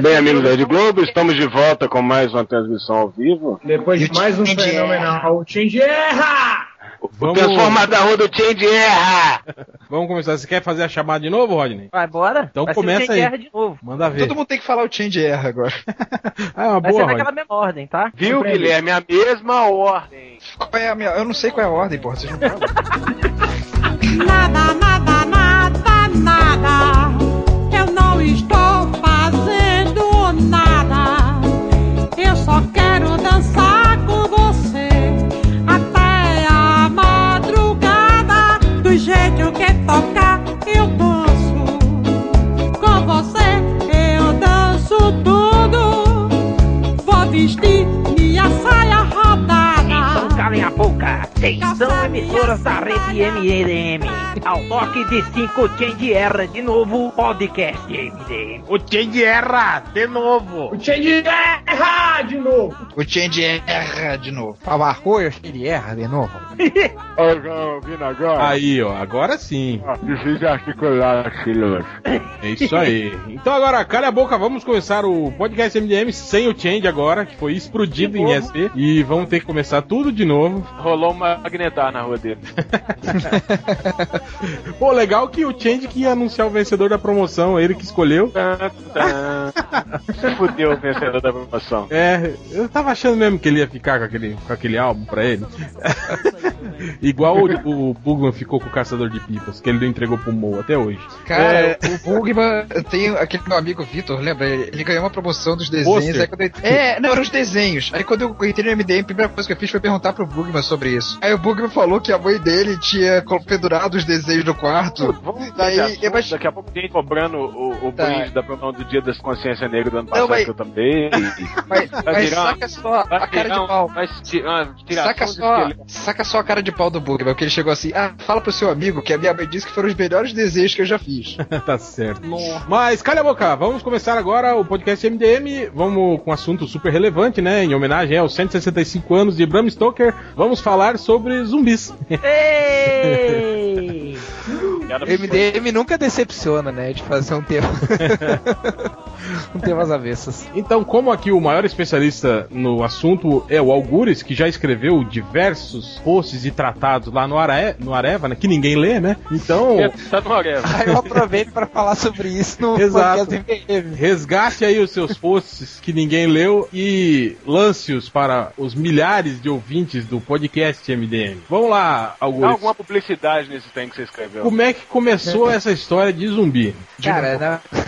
Bem, amigos da Rede Globo, estamos de volta com mais uma transmissão ao vivo. Depois de mais um fenomenal. O Change erra! O transformador do Change erra! Vamos começar. Você quer fazer a chamada de novo, Rodney? Vai, bora? Então Vai ser começa aí. erra de novo. Manda ver. Todo mundo tem que falar o change erra agora. Ah, é uma Vai boa, ser Rodney. naquela mesma ordem, tá? Viu, Guilherme? A mesma ordem. Qual é a minha... Eu não sei qual é a ordem, porra. Vocês não falam. Nada, nada, nada, nada. Calem a boca. Atenção, emissoras da rede MDM. Ao toque de 5 Change erra de novo, podcast MDM. O Change erra de novo. O Change erra de novo. O change erra de novo. Abarrou, ele erra de novo. Ouvindo agora? Aí, ó, agora sim. Difícil articular aquilo. É isso aí. Então agora, cala a boca, vamos começar o podcast MDM sem o Change agora, que foi explodido em SP. E vamos ter que começar tudo de novo. Rolou um magnetar na rua dele. Pô, legal que o Change que ia anunciar o vencedor da promoção, ele que escolheu. Fudeu o vencedor da promoção. É, eu tava achando mesmo que ele ia ficar com aquele, com aquele álbum pra ele. Igual o, o Bugman ficou com o Caçador de Pipas, que ele não entregou pro Mo até hoje. Cara, É. o Bugman, tem aquele meu amigo Vitor, lembra? Ele ganhou uma promoção dos desenhos. Pôster. Aí quando eu- É, não, eram os desenhos. Aí quando eu entrei no MDM, a primeira coisa que eu fiz foi perguntar pro Bugman sobre isso. Aí o Bugman falou que a mãe dele tinha pendurado os desenhos no quarto. Vamos Daí, eu acho- Daqui a pouco tem cobrando o, o Tá. brinde da promoção do Dia das Consciência Negra do ano Não, passado mas- que eu também. Mas, mas virar- saca só a cara de pau. Ah, Saca só, saca só a cara de pau do Bugman, porque ele chegou assim, ah, fala pro seu amigo que a minha mãe disse que foram os melhores desenhos que eu já fiz. tá certo. Mas calha a boca, vamos começar agora o podcast MDM. Vamos com um assunto super relevante, né? Em homenagem aos 165 anos de Bram Stoker, vamos falar sobre zumbis. Ei! Piada MDM nunca decepciona, né? De fazer um tema. um tema às avessas. Então, como aqui o maior especialista no assunto é o Algures, que já escreveu diversos posts e tratados lá no, Arae, no Areva, né? Que ninguém lê, né? Então, Tá no Areva. Aí eu aproveito pra falar sobre isso no Exato. podcast MDM. resgate aí os seus posts que ninguém leu e lance-os para os milhares de ouvintes do podcast MDM. Vamos lá, Dá Algures. alguma publicidade nesse trem que você escreveu. Como é que começou essa história de zumbi? Cara, na,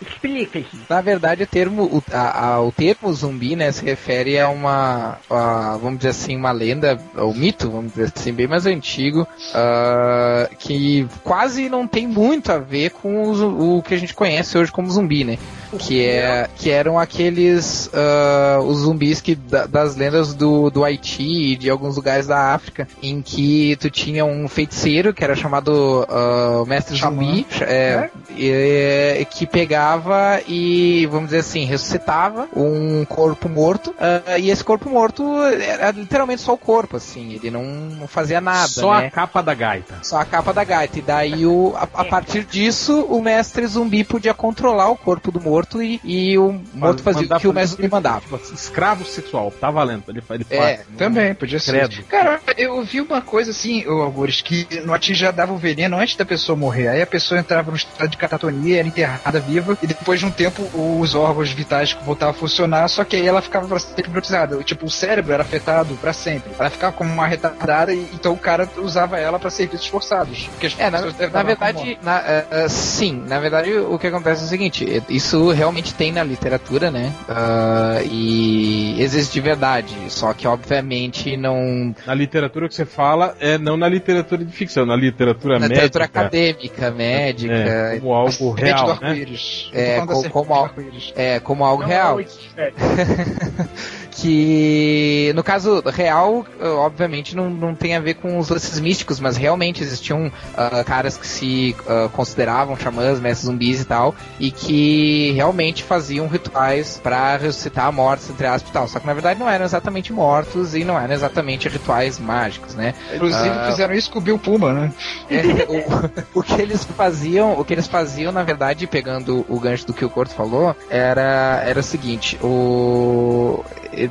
Explica isso. na verdade o termo, o, a- a- o termo zumbi, né, se refere a uma, a, vamos dizer assim, uma lenda, ou mito, vamos dizer assim, bem mais antigo, ah, que quase não tem muito a ver com o, o que a gente conhece hoje como zumbi, né? Que, é, que eram aqueles ah, os zumbis que da- das lendas do, do Haiti e de alguns lugares da África, em que tu tinha um feiticeiro que era chamado ah, Mestre Xamã. Zumbi, é, e- que pegava e, vamos dizer assim, ressuscitava um corpo morto, ah, e esse corpo morto era literalmente só o corpo, assim, ele não, não fazia nada, Só né? a capa da gaita. Só a capa da gaita. E daí, o, a, a partir disso, o mestre zumbi podia controlar o corpo do morto e, e o morto fazia o que o mestre zumbi mandava. Tipo assim, Escravo sexual, tá valendo. Ele, ele É, faz. Também, podia ser. Credo. Cara, eu vi uma coisa assim, ô Algures, que no Ati já dava o veneno antes da pessoa morrer. Aí a pessoa entrava no estado de catatonia, era enterrada viva, e depois de um tempo os órgãos vitais voltavam a funcionar, só que aí ela ficava pra sempre hipnotizada. Tipo, o cérebro era afetado pra sempre. Ela ficava como uma retardada, e então o cara usava ela pra serviços forçados. Porque as É, na, na verdade, na- eh, sim, na verdade o que acontece é o seguinte, isso realmente tem na literatura, né? Ah, e existe de verdade, só que obviamente não Na literatura que você fala é não na literatura de ficção, na literatura na médica. literatura acadêmica, médica, É, como algo real, né? É, como do al- arco-íris. é como algo Não, real. é, que no caso real, eh, obviamente não, não tem a ver com os lances místicos, mas realmente existiam ah, caras que se ah, consideravam xamãs, mestres zumbis e tal, e que realmente faziam rituais pra ressuscitar mortos, entre aspas e tal. Só que na verdade não eram exatamente mortos e não eram exatamente rituais mágicos, né? Inclusive Ah. fizeram isso com o Bill Puma, né? É, o, o que eles faziam, o que eles faziam, na verdade, pegando o gancho do que o Corto falou, era, era o seguinte, o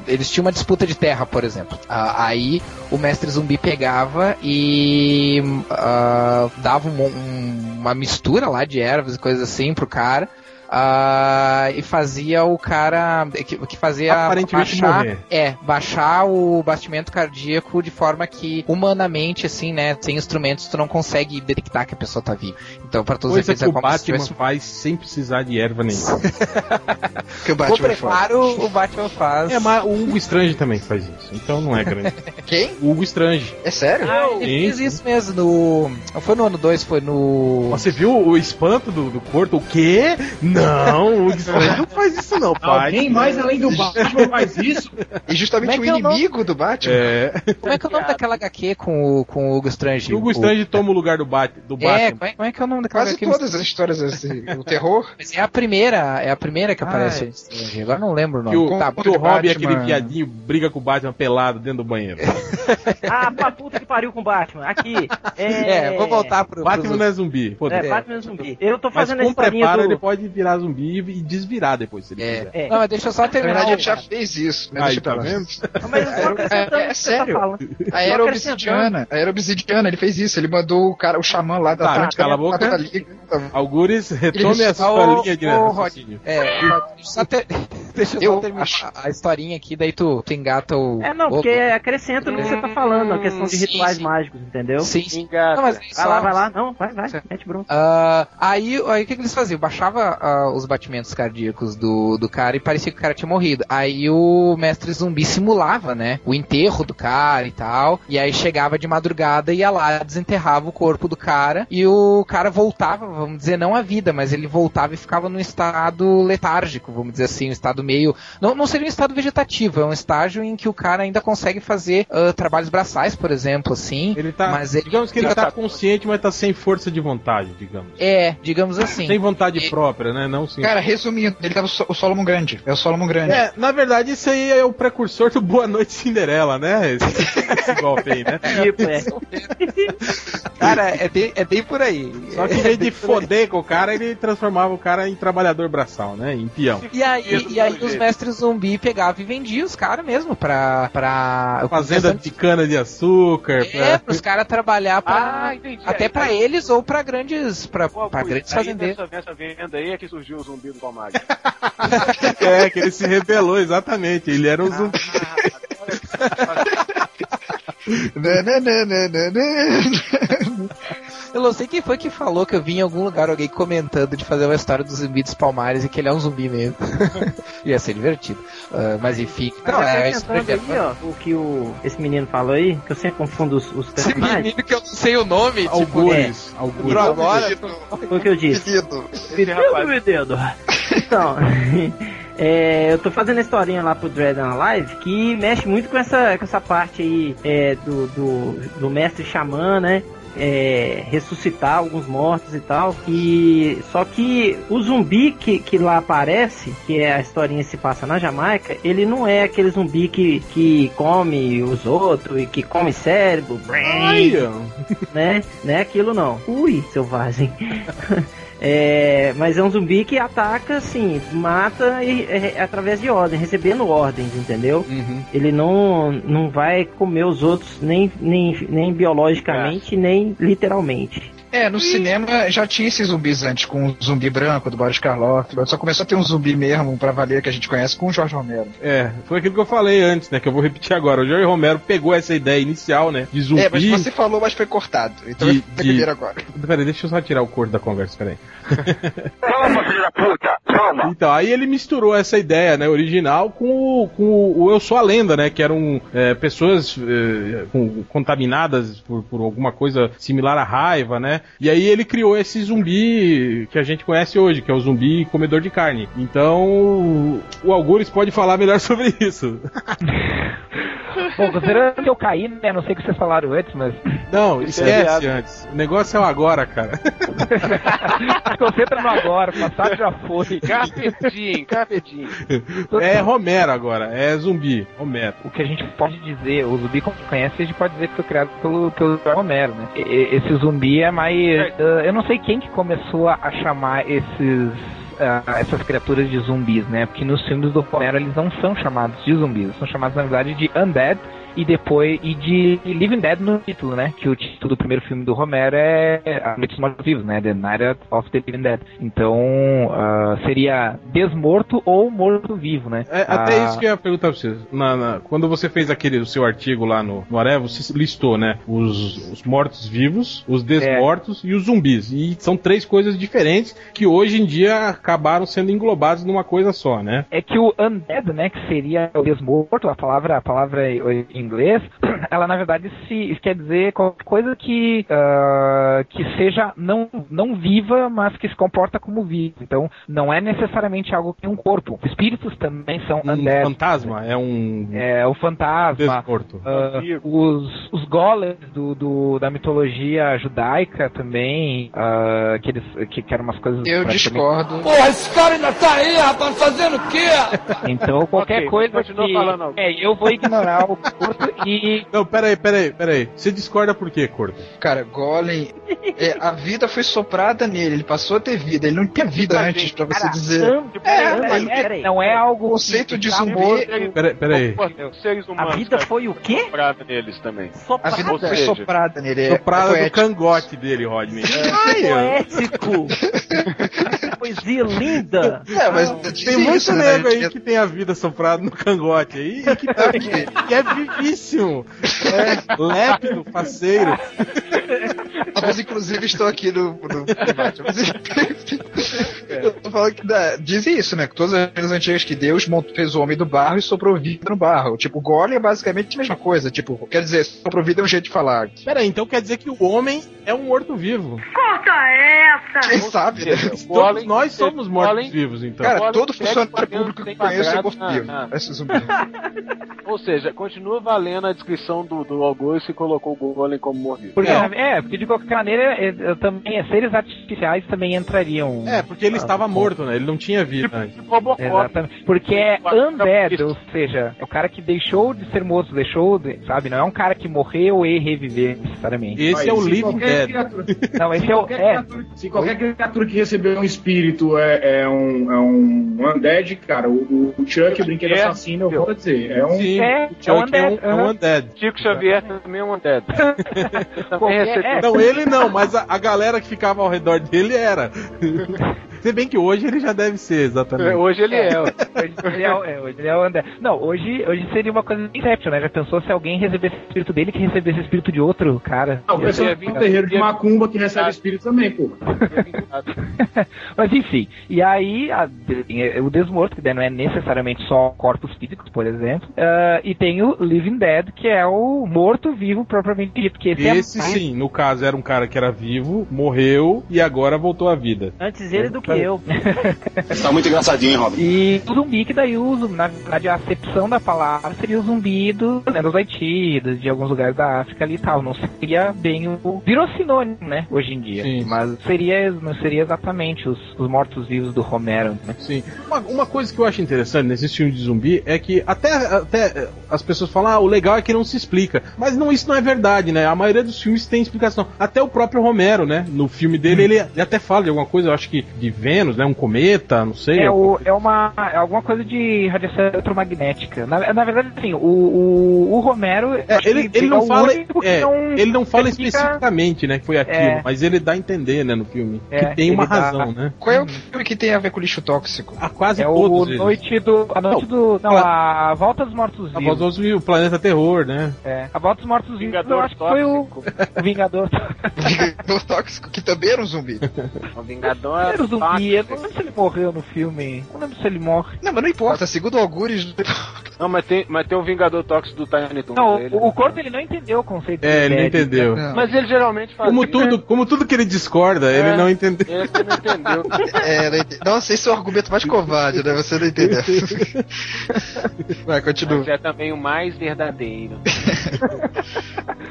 eles tinham uma disputa de terra, por exemplo. Aí o mestre zumbi pegava e ah, dava um- um- uma mistura lá de ervas e coisas assim pro cara. Ah, e fazia o cara que, que fazia Aparentemente baixar, morrer. é, baixar o batimento cardíaco de forma que, humanamente, assim, né, sem instrumentos, tu não consegue detectar que a pessoa tá viva. Então, para todos os efeitos, é o como se Batman tivesse... faz sem precisar de erva nenhuma. Que o O Batman faz. preparo, o Batman faz. É, mas o Hugo Strange também faz isso, então não é grande. Quem? O Hugo Strange. É sério? Ah, ele fez isso mesmo no. Não foi no ano 2, foi no. Você viu o espanto do, do Corto? O quê? Não, o Hugo Strange não faz isso não, pai. Alguém mais além do Batman faz isso? E justamente Como é o que é o inimigo do Batman. É, Como é que é o nome daquela HQ com o, com o Hugo Strange? o Hugo Strange toma o lugar do, Bat, do É, Batman. como é, como é que é o nome daquela Quase HQ? todas as histórias assim. O terror. Mas É a primeira, é a primeira que Ah, aparece é. o Hugo Strange. Agora não lembro o nome. Que o, Tá, que o Robin, Batman- aquele viadinho, briga com o Batman pelado dentro do banheiro. Ah, pra puta que pariu com o Batman. Aqui. É, É, vou voltar pro. Batman pros- não é zumbi. Pô, É, É. Batman zumbi. Eu tô mas fazendo a com historinha preparo do... ele pode virar zumbi e desvirar depois, se ele É. quiser. É. Não, mas deixa eu só Na terminar. verdade, o- ele já fez isso. Mas Aí, tá vendo? Mas É, é você tá sério? A era obsidiana. A era obsidiana, ele fez isso. Ele mandou o cara, o xamã lá da Tá, Atlântica. cala a boca. da Liga. Algures, retome a Ele- sua Ô, linha de raciocínio. É, deixa eu só, ter- deixa eu só terminar acho- a historinha aqui, daí tu, tu engata o. É, não, o- porque acrescenta no que você tá falando, a questão de Sim, rituais sim. mágicos, entendeu? Sim, sim. Engata. Não, mas Vai lá, vai lá. Não, vai, vai, mete bronca. Ah, aí, aí o que, que eles faziam? Baixava os batimentos cardíacos do, do cara e parecia que o cara tinha morrido. Aí o mestre zumbi simulava, né? O enterro do cara e tal. E aí chegava de madrugada e ia lá, desenterrava o corpo do cara. E o cara voltava, vamos dizer, não à vida, mas ele voltava e ficava num estado letárgico, vamos dizer assim, um estado meio. Não, não seria um estado vegetativo, é um estágio em que o cara ainda consegue fazer ah, trabalhos braçais, por exemplo, assim. Ele tá, Mas ele- digamos que ele ele tá tá- consciente, mas tá sem força de vontade, digamos. É, digamos assim. Sem vontade E- própria, né? Não sim. Cara, resumindo, ele tava o So- o Solomon Grande. É o Solomon Grande. É, na verdade, isso aí é o precursor do Boa Noite Cinderela, né? Esse, esse golpe aí, né? Tipo, é. Cara, é bem, é bem por aí. Só que em vez de foder com o cara, ele transformava o cara em trabalhador braçal, né? Em peão. E aí, e aí os mestres zumbi pegavam e vendiam os caras mesmo pra. pra Fazenda de cana de açúcar. É, pra- pros caras trabalhar pra. Ah, entendi. até Aí- pra eles ou pra grandes. pra, Pô, pra grandes aí fazendeiros. Nessa, nessa venda aí é que surgiu o zumbi do Palmagem. É, que ele se rebelou, exatamente. Ele era um zumbi. Eu não sei quem foi que falou que eu vi em algum lugar alguém comentando de fazer uma história do zumbi dos palmares e que ele é um zumbi mesmo. Ia ser divertido. Ah, mas enfim. Não, Mas é acrescentando aí, ó, o que o, esse menino falou aí, que eu sempre confundo os, os Esse menino que eu não sei o nome, tipo. Algures. Algures. Entrou agora. foi o que eu disse. Esse rapaz. meu dedo. Então, é, eu tô fazendo a historinha lá pro Dread on Live que mexe muito com essa, com essa parte aí é, do, do, do mestre xamã, né? É, ressuscitar alguns mortos e tal. E só que o zumbi que, que lá aparece, que é a historinha que se passa na Jamaica, ele não é aquele zumbi que, que come os outros e que come cérebro, Ai, brain, né? Não é aquilo não. Ui, selvagem. É, mas é um zumbi que ataca, assim, mata e, é, através de ordem, recebendo ordens, entendeu? Uhum. Ele não, não vai comer os outros nem, nem, nem biologicamente, nem literalmente. É, no cinema já tinha esses zumbis antes, com o zumbi branco do Boris Karloff. Só começou a ter um zumbi mesmo pra valer que a gente conhece com o Jorge Romero. É, foi aquilo que eu falei antes, né? Que eu vou repetir agora. O Jorge Romero pegou essa ideia inicial, né? De zumbi. É, mas você falou, mas foi cortado. Então De- eu vou de- agora. Peraí, deixa eu só tirar o corpo da conversa, peraí. Toma, filho da puta! Toma! Então, aí ele misturou essa ideia, né, original com o, com o Eu Sou a Lenda, né, que eram é, pessoas é, com- contaminadas por, por alguma coisa similar à raiva, né, e aí ele criou esse zumbi que a gente conhece hoje, que é o zumbi comedor de carne. Então, o Algures pode falar melhor sobre isso. Bom, considerando que eu caí, né? Não sei o que vocês falaram antes, mas. Não, é esquece antes. O negócio é o agora, cara. Concentra no agora, o passado já foi. Carpedim, carpedim. É Romero agora, é zumbi. Romero. O que a gente pode dizer, o zumbi como conhece, a gente pode dizer que foi criado pelo, pelo Romero, né? E- Esse zumbi é mais. Eh, eu não sei quem que começou a, chamar esses. ah, essas criaturas de zumbis, né? Porque nos filmes do Romero eles não são chamados de zumbis, são chamados na verdade de undead e depois e de Living Dead no título, né? Que o título do primeiro filme do Romero é A Noite dos Mortos Vivos, né? The Night of the Living Dead. Então ah, seria desmorto ou morto vivo, né? É, até Ah, isso que eu ia perguntar pra vocês. Na- na- quando você fez aquele o seu artigo lá no, no Aré, você listou, né? Os, os mortos-vivos, os desmortos e os zumbis. E são três coisas diferentes que hoje em dia acabaram sendo englobados numa coisa só, né? é que o undead, né, que seria o desmorto, a palavra, a palavra em inglês, ela na verdade se quer dizer qualquer coisa que ah, que seja não não viva, mas que se comporta como vivo. Então, não é necessariamente algo que tem um corpo. Espíritos também são Um undead. fantasma é um É o fantasma. desmorto. ah, os, os golems do, do- da mitologia judaica também, ah, que, eles, que, que eram umas coisas. Eu discordo. Porra, esse cara ainda tá aí, rapaz, fazendo o quê? Então, qualquer Ok, coisa que... falando. É, eu vou ignorar o corpo e... Não, peraí, peraí, peraí. Você discorda por quê, Corto? Cara, Golem, é, a vida foi soprada nele, ele passou a ter vida, ele não tinha vida antes pra você dizer. É, mas é, não é algo... O conceito de tá zumbi-. Peraí, peraí. Os seres A humanos. vida cara, foi o quê? soprada neles também. A vida Ou foi seja, soprada nele. é- Soprada é do cangote dele, Rodney. Ai, Poético! Poesia linda! É, mas Tem muito isso, né? nego aí Tinha- que tem a vida soprada no cangote aí e que, tá- que é vivíssimo. É lépido, faceiro. Mas inclusive estou aqui no. no debate. Eu tô falando que dá- dizem isso, né? Que todas as lendas antigas que Deus montou, fez o homem do barro e soprou vida no barro. Tipo, o Golem é basicamente a mesma coisa. Tipo, quer dizer, soprou vida é um jeito de falar. Peraí, então quer dizer que o homem é um morto-vivo. Quem sabe, né? Todos Golem- nós somos mortos-vivos, então. Cara, todo funcionário público que eu conheço é quadrado, morto vivo. ah, ah. Parece zumbi. Ou seja, continua valendo a descrição do, do Augusto e colocou o Golem como morto. Porque, é. porque de qualquer maneira, é, é, também, seres artificiais também entrariam. É, porque ele estava morto, né? Ele não tinha vida antes. Tipo Robocop. Exatamente. Porque é undead, ou seja, é o cara que deixou de ser morto, deixou, de, sabe? Não é um cara que morreu e reviveu necessariamente. Esse é o Living Dead. criatura- Não, esse se é o. É, Se qualquer criatura que recebeu um espírito é, é um, é um undead, cara, o, o Chuck, o brinquedo É. assassino, eu vou dizer, é um. Sim, É, o Chuck é um, undead, é um undead. Chico Xavier também é um undead. é. Não, ele não, mas a, a galera que ficava ao redor dele era. Se bem que hoje ele já deve ser, exatamente. Hoje ele é. ó. Hoje ele é, o- é, hoje ele é o undead. Não, hoje, hoje seria uma coisa Inception, né? Já pensou se alguém recebesse o espírito dele que recebesse o espírito de outro cara? O pessoal Ia do vir- terreiro de macumba que recebe espírito também, pô. Mas enfim, e aí a- tem o desmorto, que não é necessariamente só corpos físicos, por exemplo, ah, e tem o Living Dead, que é o morto-vivo propriamente dito, que esse, Esse é sim, no caso era um cara que era vivo, morreu e agora voltou à vida. Antes ele do que eu. Tá muito engraçadinho, Robin? E o zumbi que daí uso, na verdade a acepção da palavra seria o zumbi do, né, dos Haiti, de alguns lugares da África ali e tal. Não seria bem o. Virou sinônimo, né, hoje em dia. Sim. Mas seria, não seria exatamente os, os mortos-vivos do Romero, né? Sim. Uma, uma coisa que eu acho interessante nesses filmes de zumbi é que até, até as pessoas falam, ah, o legal é que não se explica. Mas não, isso não é verdade, né? A maioria dos filmes tem explicação. Até o próprio Romero, né? No filme dele, ele, ele até fala de alguma coisa, eu acho que de Vênus, né? Um cometa, não sei. É, alguma o, é uma é alguma coisa de radiação eletromagnética. Na, na verdade, assim, o, o, o Romero. É, ele, ele é não o fala, é, não ele não fala explica- especificamente, né, que foi aquilo, É. mas ele dá a entender, né, no filme, É, que tem uma ele dá- razão, né? Qual é o filme que tem a ver com lixo tóxico? A quase É todos o eles. noite do. A noite do. Não, a Volta dos Mortos A Vivos. voz do o Planeta Terror, né? É, a Volta dos Mortos Vivos eu acho que foi o, o Vingador. Vingador tóxico, que também era um zumbi. O Vingador Era o zumbi, eu não lembro se ele morreu no filme. Não lembro se ele morre. Não, mas não importa, segundo o Algures, Não, mas tem, mas tem o Vingador Tóxico do Tiny Toon. Não, dele. o, o Corto ele não entendeu o conceito É, de ele não entendeu. Mas ele geralmente faz Como isso. tudo, como tudo que ele discorda, ele É. não entendeu. Esse não entendeu. É, não ente- Nossa, esse é o argumento mais covarde, né? Você não entendeu. Vai, continua. Mas é também o mais verdadeiro.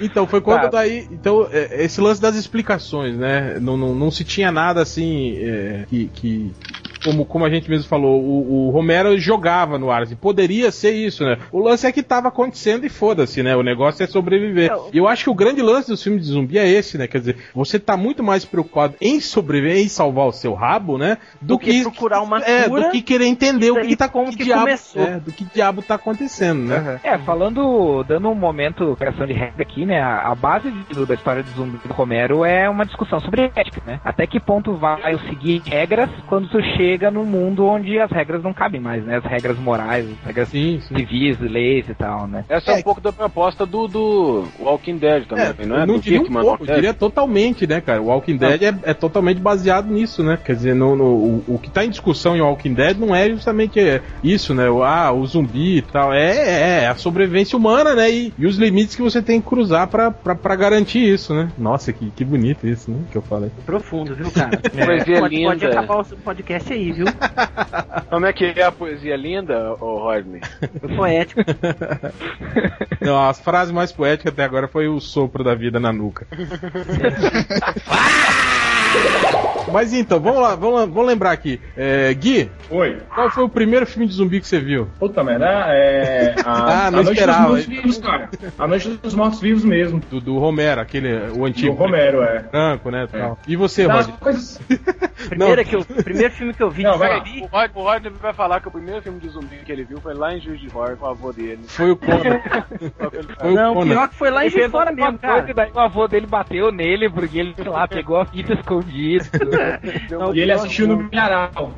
Então, foi quando Tá. daí. Então, é, esse lance das explicações, né? Não, não, não se tinha nada assim é, que. que como, como a gente mesmo falou, o, o Romero jogava no ar, assim, poderia ser isso, né? O lance é que tava acontecendo e foda-se, né? O negócio é sobreviver. E eu acho que o grande lance dos filmes de zumbi é esse, né? Quer dizer, você tá muito mais preocupado em sobreviver, em salvar o seu rabo, né? Do, Do que procurar uma é, cura do que querer entender o que, que tá como que que diabo, começou. é, do que diabo tá acontecendo, né? É, falando, dando um momento criação de regra aqui, né? A, a base de- da história do zumbi do Romero é uma discussão sobre ética, né? Até que ponto vai eu seguir regras quando tu chega num mundo onde as regras não cabem mais, né? As regras morais, as regras Sim, sim. civis, leis e tal, né? Essa é, um pouco da proposta do, do Walking Dead também, não é? Eu não do diria um Hickman, pouco, eu diria totalmente, né, cara? O Walking Dead é, é totalmente baseado nisso, né? Quer dizer, no, no- o, o que tá em discussão em Walking Dead não é justamente isso, né? O, ah, o zumbi e tal. É, é a sobrevivência humana, né? E, e os limites que você tem que cruzar pra, pra, pra garantir isso, né? Nossa, que, que bonito isso, né? Que eu falei. Profundo, viu, cara? Poesia pode, linda. Pode acabar o podcast aí, viu? Como é que é a poesia linda, ô Rodney? Poético. Não, as frases mais poéticas até agora foi o sopro da vida na nuca. Mas então, vamos lá, vamos, lá- vamos lembrar aqui. É, Gui, Oi. qual foi o primeiro filme de zumbi que você viu? Puta merda, é. A, Ah, não a Noite esperava. dos Mortos-Vivos, cara. A Noite dos Mortos-Vivos mesmo. Do, do Romero, aquele, o Do antigo. Romero, é. Branco, né? Tal. E você, Das Rod? coisas. Primeiro, que eu, primeiro filme que eu vi Não, de vai zumbi. O Rod- vai falar que o primeiro filme de zumbi que ele viu foi lá em Juiz de Fora com o avô dele. Foi o Conan. Foi o Não, Conan. pior que foi lá em Juiz de Fora mesmo, cara. daí o avô dele bateu nele porque ele, sei lá, pegou a fita escondida. Não, E ele assistiu no Milharal.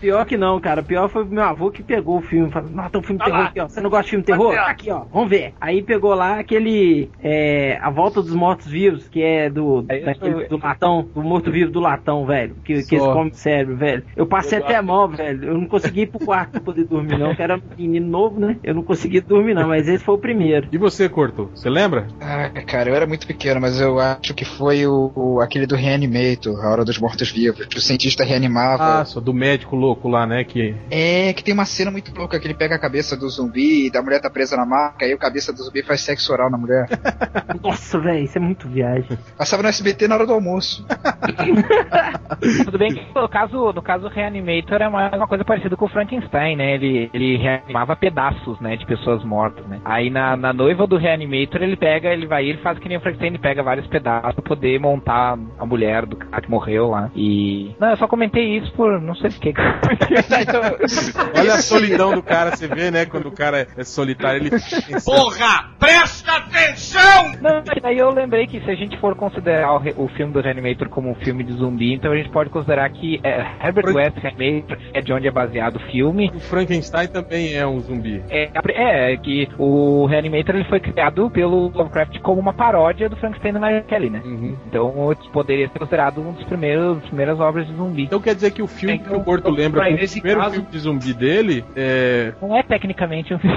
Pior que não, cara. Pior foi o meu avô que pegou o filme. Falou, não, tem um filme de terror aqui, ó. Você não gosta de filme de terror? Tá Aqui, ó. Vamos ver. Aí pegou lá aquele. É, a Volta dos Mortos-Vivos, que é do. É daquele- do latão. Do morto-vivo do latão, velho. Que, que eles comem cérebro, velho. Eu passei até mal, velho. Eu não consegui ir pro quarto pra poder dormir, não. Que era menino novo, né? Eu não consegui dormir, não. Mas esse foi o primeiro. E você, Corto? Você lembra? Ah, cara, eu era muito pequeno, mas eu acho que foi o, o- aquele do Reanimator, A Hora dos Mortos-Vivos, que o cientista reanimava. Ah, só do médico louco lá, né? Que. É, que tem uma cena muito louca, que ele pega a cabeça do zumbi e da mulher tá presa na maca, aí o cabeça do zumbi faz sexo oral na mulher. Nossa, velho. Isso é muito viagem. Passava no SBT na hora do almoço. Tudo bem que no caso, no caso o Reanimator é uma, uma coisa parecida com o Frankenstein, né? Ele, ele reanimava pedaços, né, de pessoas mortas, né? Aí na, na noiva do Reanimator ele pega, ele vai, ele faz que nem o Frankenstein, ele pega vários pedaços pra poder montar a mulher do cara que morreu lá. E não, eu só comentei isso por não sei porquê. Olha a solidão do cara, você vê, né? Quando o cara é solitário, ele. Porra, presta atenção! Não, e daí eu lembrei que se a gente for considerar o, re- o filme do Reanimator como um filme de zumbi, então a gente pode considerar que é, Herbert Por- West Reanimator é de onde é baseado o filme. O Frankenstein também é um zumbi. É, é, que o Reanimator ele foi criado pelo Lovecraft como uma paródia do Frankenstein e Mary Kelly, né? Uhum. Então poderia ser considerado um dos primeiros, primeiras obras de zumbi. Então quer dizer que o filme Então, que o Corto lembra aí, como o primeiro caso- filme de zumbi dele é... Não é tecnicamente um filme.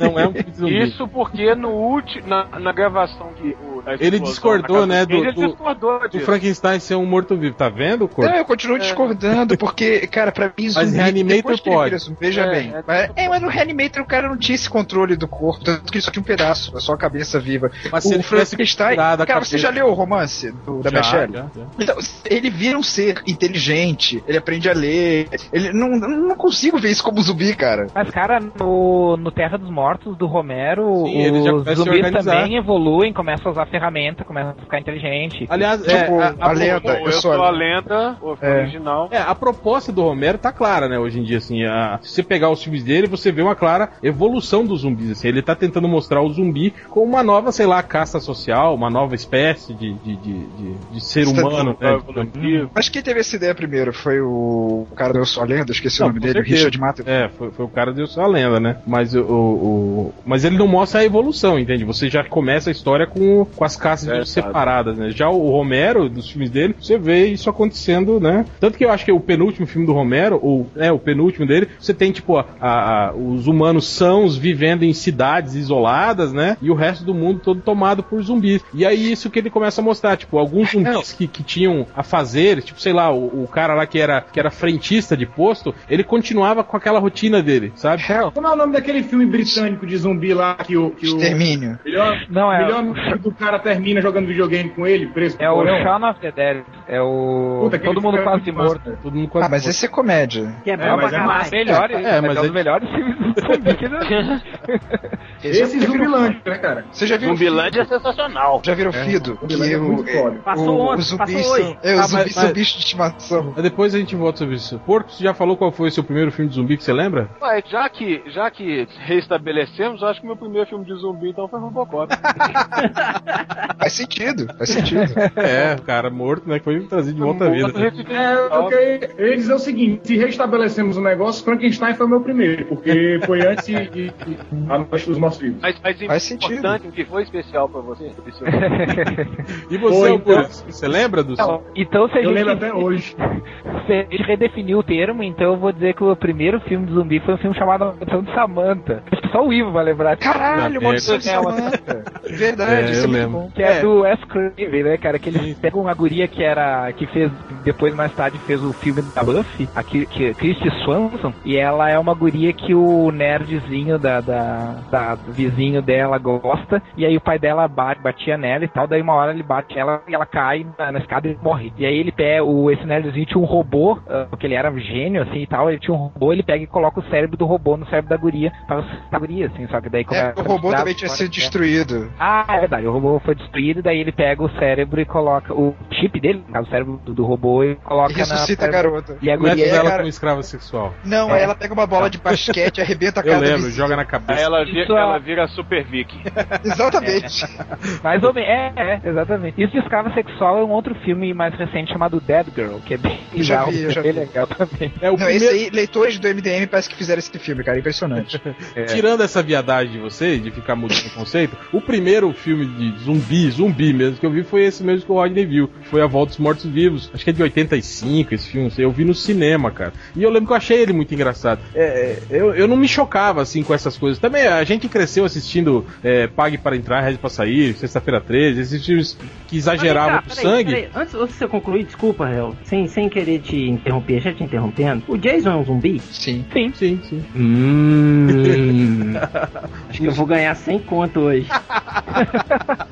não é um filme de zumbi. Isso porque no último, na, na gravação que Ele discordou, né, do- ele do- discordou O disso. Frankenstein ser um morto-vivo, tá vendo, Corto? Não, eu continuo discordando, porque, cara, pra mim zumbi... Reanimator que ele pode. veja É, bem. é, mas, é, mas no Reanimator o cara não tinha esse controle do corpo, tanto que ele só tinha um pedaço, só a cabeça viva. Mas o Frankenstein... Cara, você cabeça- já leu o romance do, da Já, Michelle? já, já. Então, ele vira um ser inteligente, ele aprende a ler. Ele não, não consigo ver isso como zumbi, cara. Mas, cara, no, no Terra dos Mortos, do Romero, Sim, os zumbis também evoluem, começam a usar ferramenta, começam a ficar inteligente. Aliás, é, Tipo, a, a a- lenda. Eu eu sou sou a- a lenda, o É. original. É, a proposta do Romero tá clara, né, hoje em dia, assim, a- se você pegar os filmes dele, você vê uma clara evolução dos zumbis, assim, ele tá tentando mostrar o zumbi como uma nova, sei lá, casta social, uma nova espécie de, de, de, de- de ser Está humano, É, né, evolutivo. Mas quem teve essa ideia primeiro? Foi o, o cara do Eu Sou a Lenda, esqueci Não, o nome dele, o certeza. Richard Matheson. É, foi, foi o cara deu só a lenda, né? Mas o, o- o- mas ele não mostra a evolução, entende? Você já começa a história com, o- com com as caças É, separadas, né? Já o Romero, dos filmes dele, você vê isso acontecendo, né? Tanto que eu acho que o penúltimo filme do Romero, ou é o penúltimo dele, você tem, tipo, a, a- os humanos sãos vivendo em cidades isoladas, né? E o resto do mundo todo tomado por zumbis. E aí isso que ele começa a mostrar, tipo, alguns zumbis que, que tinham a fazer, tipo, sei lá, o, o cara lá que era, que era frentista de posto, ele continuava com aquela rotina dele, sabe? Como é o nome daquele filme britânico de zumbi lá que o. Que o Extermínio. melhor, Não, é melhor do cara termina jogando videogame com ele, preso É o? Shaun of the Dead. É o. Puta, Todo mundo é quase morto. cara. Todo mundo quase Ah, mas esse é comédia. Que é É, mas é caralho. massa. Melhores, É, mas mas é é- os melhores filmes do zumbi que não- Esse Zumbilândia, né, cara? Você já viu Zumbilândia é sensacional. Já viram Fido? Que é o, foda. Passou o- ontem, os zumbis passou hoje. são, é, Ah, os mas- zumbis são mas- bichos de estimação. Mas Depois a gente volta sobre isso. Porco, você já falou qual foi o seu primeiro filme de zumbi que você lembra? Ué, já que, já que reestabelecemos, eu acho que meu primeiro filme de zumbi então foi Robocop. Faz sentido, faz sentido. É, o cara morto, né? Que foi trazido de volta à vida. É, eu queria- eu ia dizer o seguinte: se restabelecemos o negócio, Frankenstein foi o meu primeiro, porque foi antes de, de, de A Noite dos Mortos Vivos. Mas, mas Faz sentido. importante, o que foi especial pra você? E você, Foi, Augusto, você lembra do seu? Então, se a Eu gente, lembro até hoje. se a gente redefiniu o termo, então eu vou dizer que o primeiro filme de zumbi foi um filme chamado A Maldição de Samantha. Que só o Ivo vai lembrar. Caralho, Na maldição de merda. Samantha. Verdade, É, isso é eu muito lembro. Que é, do Wes Craven, né, cara? Que ele pega uma guria que era. que fez. Depois, mais tarde, fez o filme da Buffy, a Ki- Christy Swanson, e ela é uma guria que o nerdzinho da, da, da- do vizinho dela gosta, e aí o pai dela bate, batia nela e tal, daí uma hora ele bate ela e ela cai na, na escada e morre. E aí ele pega, o, esse nerdzinho tinha um robô, ah, porque ele era um gênio, assim e tal, ele tinha um robô, ele pega e coloca o cérebro do robô no cérebro da guria, pra a guria, assim, só que daí É, o robô também tinha sido né? destruído. Ah, é verdade. O robô foi destruído, daí ele pega o cérebro e coloca o chip dele, o cérebro do, do robô, e coloca E ressuscita a na. garota. E a Mete guria. é, ela cara- como escrava sexual. Não, É. aí ela pega uma bola de basquete, arrebenta a Eu cara da lembro, joga na Aí cabeça. ela, vira, Isso é- ela vira Super Vicky. Exatamente. Mais ou menos. É, é, exatamente. Isso de escrava sexual é um outro filme mais recente chamado Dead Girl, que é bem Eu já bizarro, vi, eu já bem vi. legal também. É o Não, primeiro... esse aí, leitores do MDM parece que fizeram esse filme, cara. Impressionante. É. Tirando essa viadagem de vocês, de ficar mudando o conceito, o primeiro filme de zumbi, zumbi mesmo, que eu vi foi esse mesmo que o Rodney viu. Foi A Volta dos Mortos Vivos. Acho que é de 85 esse filme, sei. Eu vi no cinema, cara. E eu lembro que eu achei ele muito engraçado. É, é, eu, eu não me chocava, assim, com essas coisas. Também a gente cresceu assistindo é, Pague para Entrar, Rede para Sair, Sexta-feira 13, esses filmes que exageravam peraí, sangue. peraí. Antes, antes de você concluir, desculpa, Hel, sem, sem querer te interromper, já te interrompendo. O Jason é um zumbi? Sim. Sim, sim, sim. Hum. Acho que eu vou ganhar 100 conto hoje.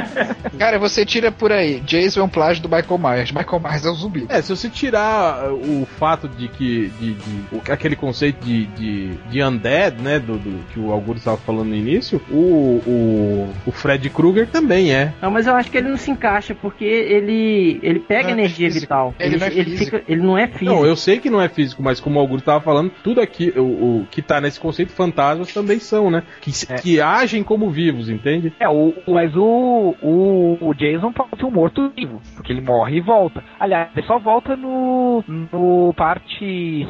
Cara, você tira por aí. Jason é um plágio do Michael Myers. Michael Myers é um zumbi. É, se você tirar uh, o fato de que. De, de- o- aquele conceito de, de, de undead, né? Do, do- que o Augusto estava falando no início, o, o, o Fred Krueger também é. Não, mas eu acho que ele não se encaixa porque ele ele pega Não é energia físico. vital. Ele não é ele, físico. fica, ele não é físico. Não, eu sei que não é físico, mas como o Augusto estava falando, tudo aqui, o, o que tá nesse conceito fantasmas também são, né? Que, que agem como vivos, entende? É, o- mas o, o, o Jason pode ser um morto-vivo, porque ele morre e volta. Aliás, ele só volta no, no parte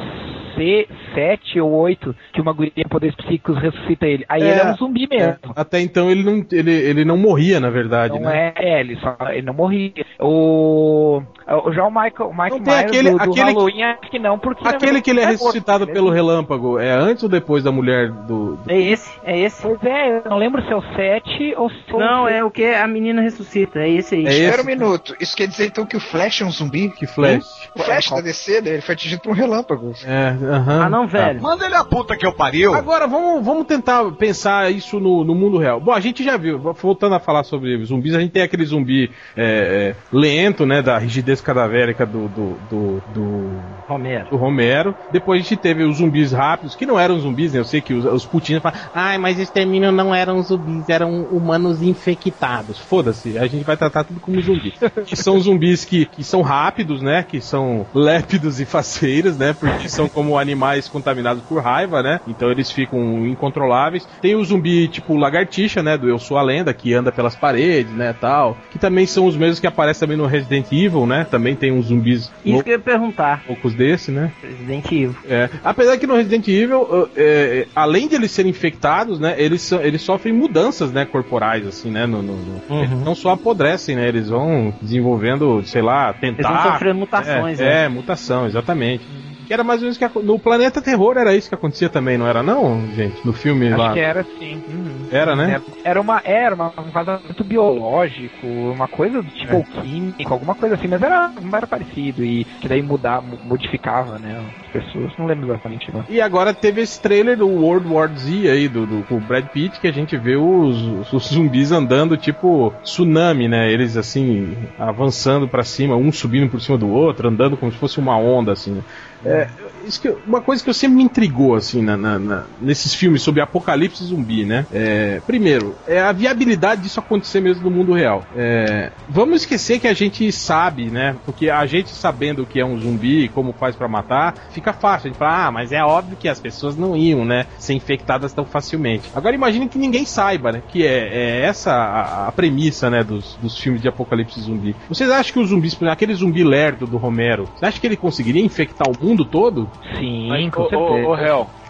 C, 7 ou 8, que uma guria com poderes psíquicos ressuscita ele. Aí É, ele é um zumbi mesmo. Até então ele não, ele, ele não morria, na verdade, Não né? é, é, ele só ele não morria. O, o já o Michael, o Michael tem Myers aquele- do, do aquele que- Halloween acho que não, porque Aquele que ele é morto, ressuscitado é pelo zumbi. relâmpago, é antes ou depois da mulher do. do- É esse, é esse. Pois é, eu não lembro se é o 7 ou se Não, é o que a menina ressuscita, é esse aí. É Espera esse? um minuto. Isso quer dizer então que o Flash é um zumbi? Que flash. O Flash da DC, né? Ele foi atingido por um relâmpago. É, aham. Ah não, velho. Manda ele a puta que eu pariu. Agora, vamos, vamos tentar pensar isso no, no mundo real. Bom, a gente já viu, voltando a falar sobre zumbis, a gente tem aquele zumbi é, é, lento, né, da rigidez cadavérica do, do, do, do, Romero. do Romero. Depois a gente teve os zumbis rápidos, que não eram zumbis, né, eu sei que os, os putinhos falam, ai, mas Extermínio não eram zumbis, eram humanos infectados. Foda-se, a gente vai tratar tudo como zumbi. que são zumbis que, que são rápidos, né, que são lépidos e faceiros, né, porque são como animais contaminados por raiva, né, então eles ficam incontroláveis. Tem o zumbi tipo lagartixa, né, do Eu Sou a Lenda, que anda pelas paredes, né, tal, que também são os mesmos que aparecem também no Resident Evil, né? Também tem uns zumbis Isso que eu ia perguntar. loucos desse, né? Resident Evil. É, apesar que no Resident Evil, uh, é, além de eles serem infectados, né, eles, eles sofrem mudanças, né, corporais, assim, né, no, no- no-. Eles não só apodrecem, né, eles vão desenvolvendo, sei lá, tentar... Eles vão sofrendo mutações, é, né? É, mutação, exatamente. Que era mais ou menos que aco- no Planeta Terror era isso que acontecia também, não era não, gente? No filme Acho lá. que era sim. Uhum. Era, né? Era, uma era uma, um vazamento biológico, uma coisa do tipo É. químico, alguma coisa assim, mas era, era parecido e que daí mudava, modificava, né, as pessoas. Não lembro exatamente. Não. E agora teve esse trailer do World War Z aí, do, do, com o Brad Pitt, que a gente vê os, os zumbis andando tipo tsunami, né? Eles assim, avançando pra cima, um subindo por cima do outro, andando como se fosse uma onda, assim. né? É, isso que, uma coisa que eu sempre me intrigou, assim, na, na- na- nesses filmes sobre apocalipse zumbi, né? É, primeiro, é a viabilidade disso acontecer mesmo no mundo real. É, vamos esquecer que a gente sabe, né? Porque a gente sabendo o que é um zumbi, como faz pra matar, fica fácil. A gente fala, ah, mas é óbvio que as pessoas não iam, né? Ser infectadas tão facilmente. Agora imagine que ninguém saiba, né? Que é, é essa a, a premissa, né? Dos, dos filmes de apocalipse zumbi. Vocês acham que os zumbis, aquele zumbi lerdo do Romero, você acha que ele conseguiria infectar o mundo todo? Sim, Mas, com ô, certeza. ô,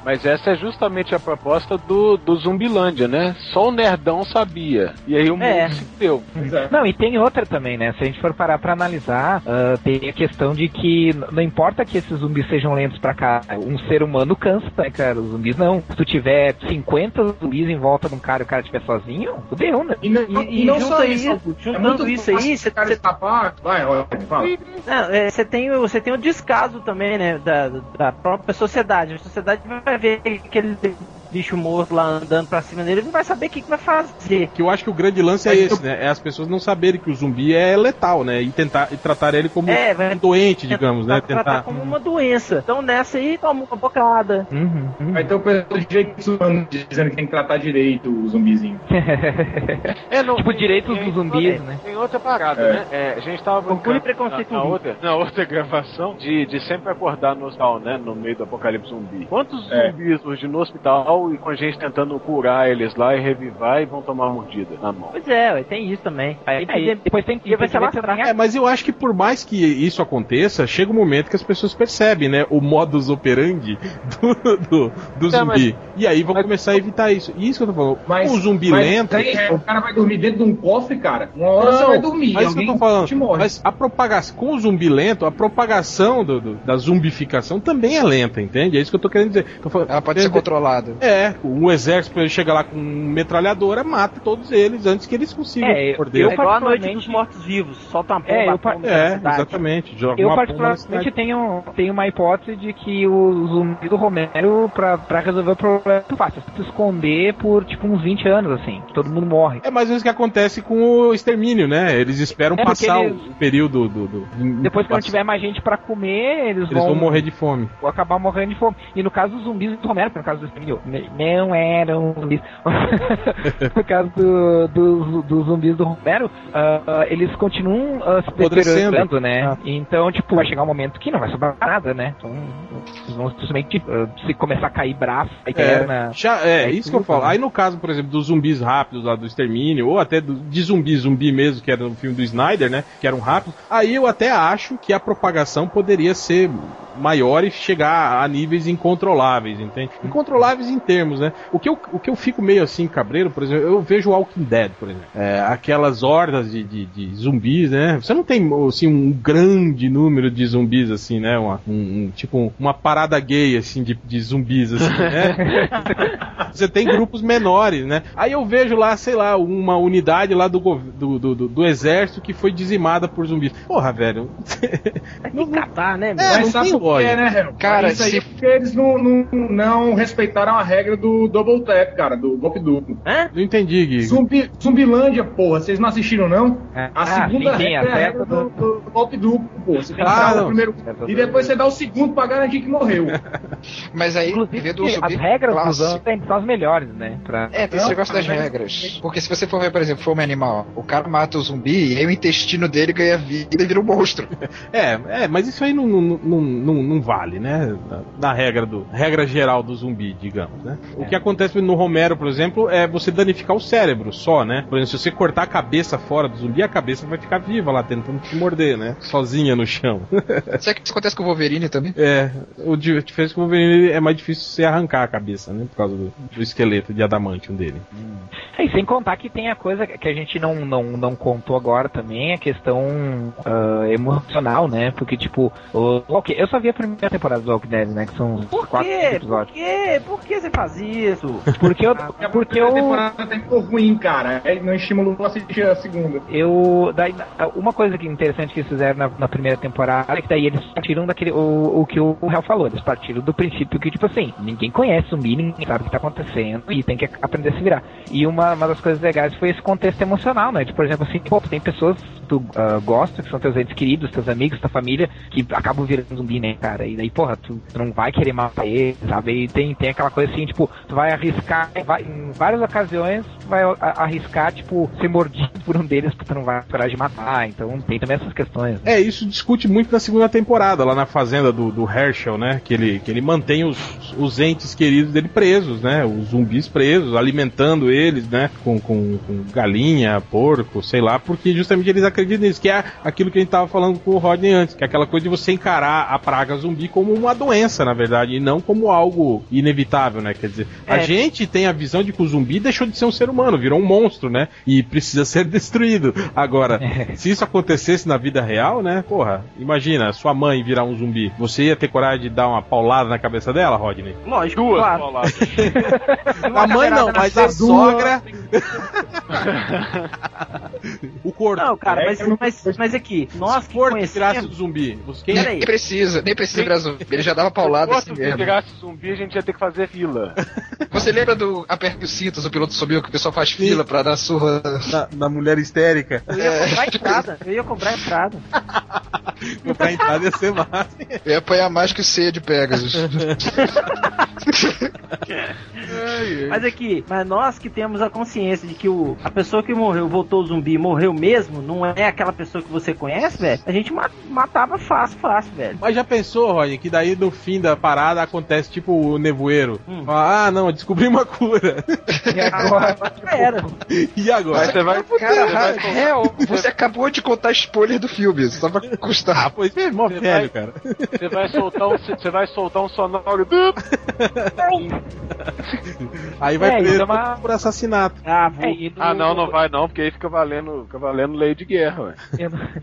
mas essa é justamente a proposta do, do Zumbilândia, né? Só o nerdão sabia. E aí o mundo É. se deu. Não, e tem outra também, né? Se a gente for parar pra analisar, ah, tem a questão de que não importa que esses zumbis sejam lentos pra cá, um ser humano cansa, né, cara? Os zumbis não. Se tu tiver 50 zumbis em volta de um cara e o cara estiver sozinho, fudeu, né? E não, E, e não junta só isso, isso, é juntando isso aí, você o cara escapar. Vai, olha, fala. Não, é, você tem, o- você tem o descaso também, né, da, da própria sociedade. A sociedade vai ver aquele bicho morto lá andando pra cima dele, ele não vai saber o que, que vai fazer. Que eu acho que o grande lance é esse, né? É as pessoas não saberem que o zumbi é letal, né? E tentar e tratar ele como É, um doente, digamos, né? tratar Tentar. como uma doença. Então nessa aí, toma uma bocada. Vai ter o pessoal de jeito humano dizendo que tem que tratar direito o zumbizinho. É, não, tipo, direitos dos zumbis, né? Tem outra parada, É. né? É, a gente tava brincando preconceito na, na outra, na outra gravação de, de sempre acordar no hospital, né? No meio do apocalipse zumbi. Quantos É. zumbis surgem no hospital e com a gente tentando curar eles lá e revivar e vão tomar uma mordida na mão? Pois é, ué, tem isso também. Aí, Aí depois tem que vai se alastrar. É, mas eu acho que por mais que isso aconteça, chega um momento que as pessoas percebem, né? O modus operandi do, do, do É, zumbi. E aí vão começar a evitar isso. E isso que eu tô falando. Mas, o zumbi mas lento. aí, é, o cara vai dormir dentro de um cofre, cara. Uma hora você Não, vai dormir. Mas isso que eu tô falando. Mas a propagação, com o zumbi lento, a propagação do, do- da zumbificação também é lenta, entende? É isso que eu tô querendo dizer. Tô falando- Ela pode ser controlada. É, um exército, ele chega lá com metralhadora, mata todos eles antes que eles consigam É, morder. eu É igual a noite particularmente- dos mortos-vivos. Solta uma bomba É, eu pa- É, exatamente. Joga Eu uma particularmente tenho, tenho uma hipótese de que o zumbi do Romero, pra, pra resolver o problema, é muito fácil. Se esconder por tipo uns 20 anos, assim. Todo mundo morre. É mais ou menos o que acontece com o extermínio, né? Eles esperam É, passar eles- o período do. do Depois que não tiver mais gente pra comer, eles, Eles vão morrer de fome. vão acabar morrendo de fome. E no caso dos zumbis do Romero, no caso do extermínio, não eram zumbis. no caso do- dos dos zumbis do Romero, ah, ah, eles continuam ah, se deteriorando, né? Ah. Então, tipo, vai chegar um momento que não vai sobrar nada, né? Então, eles vão simplesmente, ah, se começar a cair braço, a perna... É, já, é, Aí isso que eu tudo, falo. né? Aí no caso, por exemplo, dos zumbis rápidos lá do Extermínio, ou até do, de zumbi, zumbi mesmo, que era no filme do Snyder, né? Que eram rápidos. Aí eu até acho que a propagação poderia ser maior e chegar a níveis incontroláveis, entende? Incontroláveis em termos, né? O que eu, o que eu fico meio assim, cabreiro, por exemplo, eu vejo Walking Dead, por exemplo. É, aquelas hordas de, de, de zumbis, né? Você não tem, assim, um grande número de zumbis, assim, né? Uma, um, um- tipo, uma parada gay, assim, de, de zumbis, assim, né? Você tem grupos menores, né? Aí eu vejo lá, sei lá, uma unidade lá do, do, do, do- do exército que foi dizimada por zumbis. Porra, velho. Tem que catar, né? É, Mas não sabe tem lógica. né, Hel? Cara, Isso aí se- é porque eles não, não, não respeitaram a regra do double tap, cara, do golpe duplo. Hã? Não entendi, Gui. Zumbi, Zumbilândia, porra, vocês não assistiram, não? A Ah, segunda sim, regra é a regra do, do- do golpe duplo, pô. Você tem que Ah, dar o primeiro e depois você dá o segundo pra garantir que morreu. Mas aí, Inclusive, do as zumbi regras dos clássico. anos são as melhores, né? Pra... É, tem esse negócio das mas- regras. Porque se você for ver, por exemplo, fome animal, o cara mata o zumbi e aí o intestino dele ganha vida e vira um monstro. É, é, mas isso aí não, não, não, não não, vale, né? Da, da regra do regra geral do zumbi, digamos, né? O que acontece no Romero, por exemplo, é você danificar o cérebro só, né? Por exemplo, se você cortar a cabeça fora do zumbi, a cabeça vai ficar viva lá tentando te morder, né? Sozinha no chão. Será que isso acontece com o Wolverine também? É, o diferença é que o Wolverine é mais difícil você arrancar a cabeça, né? Por causa do, do esqueleto de adamantium dele. É, e sem contar que tem a coisa que a gente não, não, não contou agora também, a questão ah, emocional, né? Porque, tipo, o, ok, eu só vi a primeira temporada do Walking Dead, né? Que são Por quatro quê? Por episódios. quê? Por que você faz isso? Porque eu. A Porque primeira eu. temporada terminou ruim, cara. É, Não estimulou a assistir a segunda. Eu. Daí, uma coisa que interessante que eles fizeram na, na primeira temporada é que daí eles partiram daquele. O, o que o Real falou, eles partiram do princípio que, tipo assim, ninguém conhece zumbi, ninguém sabe o que tá acontecendo e tem que aprender a se virar. E uma, uma das coisas legais foi esse contexto emocional, né? Tipo, por exemplo, assim, pô, tem pessoas que tu ah, gosta, que são teus entes queridos, teus amigos, tua família, que acabam virando zumbi, né, cara? E daí, porra, tu, tu não vai querer matar eles, sabe? E tem, tem aquela coisa assim, tipo, tu vai arriscar, vai, em várias ocasiões, tu vai arriscar, tipo, ser mordido por um deles, porque tu não vai esperar de matar. Então tem também essas questões. né? É, isso discute muito na segunda temporada, lá na fazenda do, do Herschel, né? Que ele, que ele mantém os, os entes queridos dele presos, né? Os zumbis presos, alimentando eles, né? Com, com, com galinha, porco, sei lá, porque justamente eles acreditam nisso, que é aquilo que a gente tava falando com o Rodney antes, que é aquela coisa de você encarar a praga zumbi como uma doença, na verdade, e não como algo inevitável, né? Quer dizer, a É. gente tem a visão de que o zumbi deixou de ser um ser humano, virou um monstro, né? E precisa ser destruído. Agora, se isso acontecesse na vida real, né? Porra, imagina, sua mãe virar um zumbi. Você ia ter coragem de dar uma paulada na cabeça dela, Rodney? Lógico, Duas claro. pauladas. A mãe não, mas a sogra. o corpo. Não, cara, É, mas, mas, mas aqui, nós que conhecemos... o zumbi. Quem. Nem precisa, nem precisa virar zumbi. Ele já dava paulada assim Se mesmo. pegasse zumbi, a gente ia ter que fazer fila. Você lembra do Aperte os Cintos, o piloto subiu, que o pessoal faz fila pra dar surra? na, na mulher histérica. Eu ia cobrar entrada, eu ia cobrar entrada. Comprar entrada ia ser massa. Eu ia apanhar mais que o C de Pegasus. Mas aqui, mas nós que temos a consciência de que o, a pessoa que morreu voltou zumbi e morreu mesmo, não é aquela pessoa que você conhece, velho, a gente ma- matava fácil, fácil, velho. Mas já pensou, Rodney, que daí no fim da parada acontece tipo o nevoeiro. Hum. Fala, ah, não, eu descobri uma cura. E agora? Era. e agora? Você vai. Cara, você vai- real, você acabou de contar spoiler do filme, só pra Ah, custar. pois é, mó Você velho, vai- cara. Você vai soltar um, você vai soltar um sonoro. Aí vai É, preso é uma- por assassinato. Ah, vou. É, no- Ah, não, não vai não, porque aí fica valendo, fica valendo lei de guerra, ué.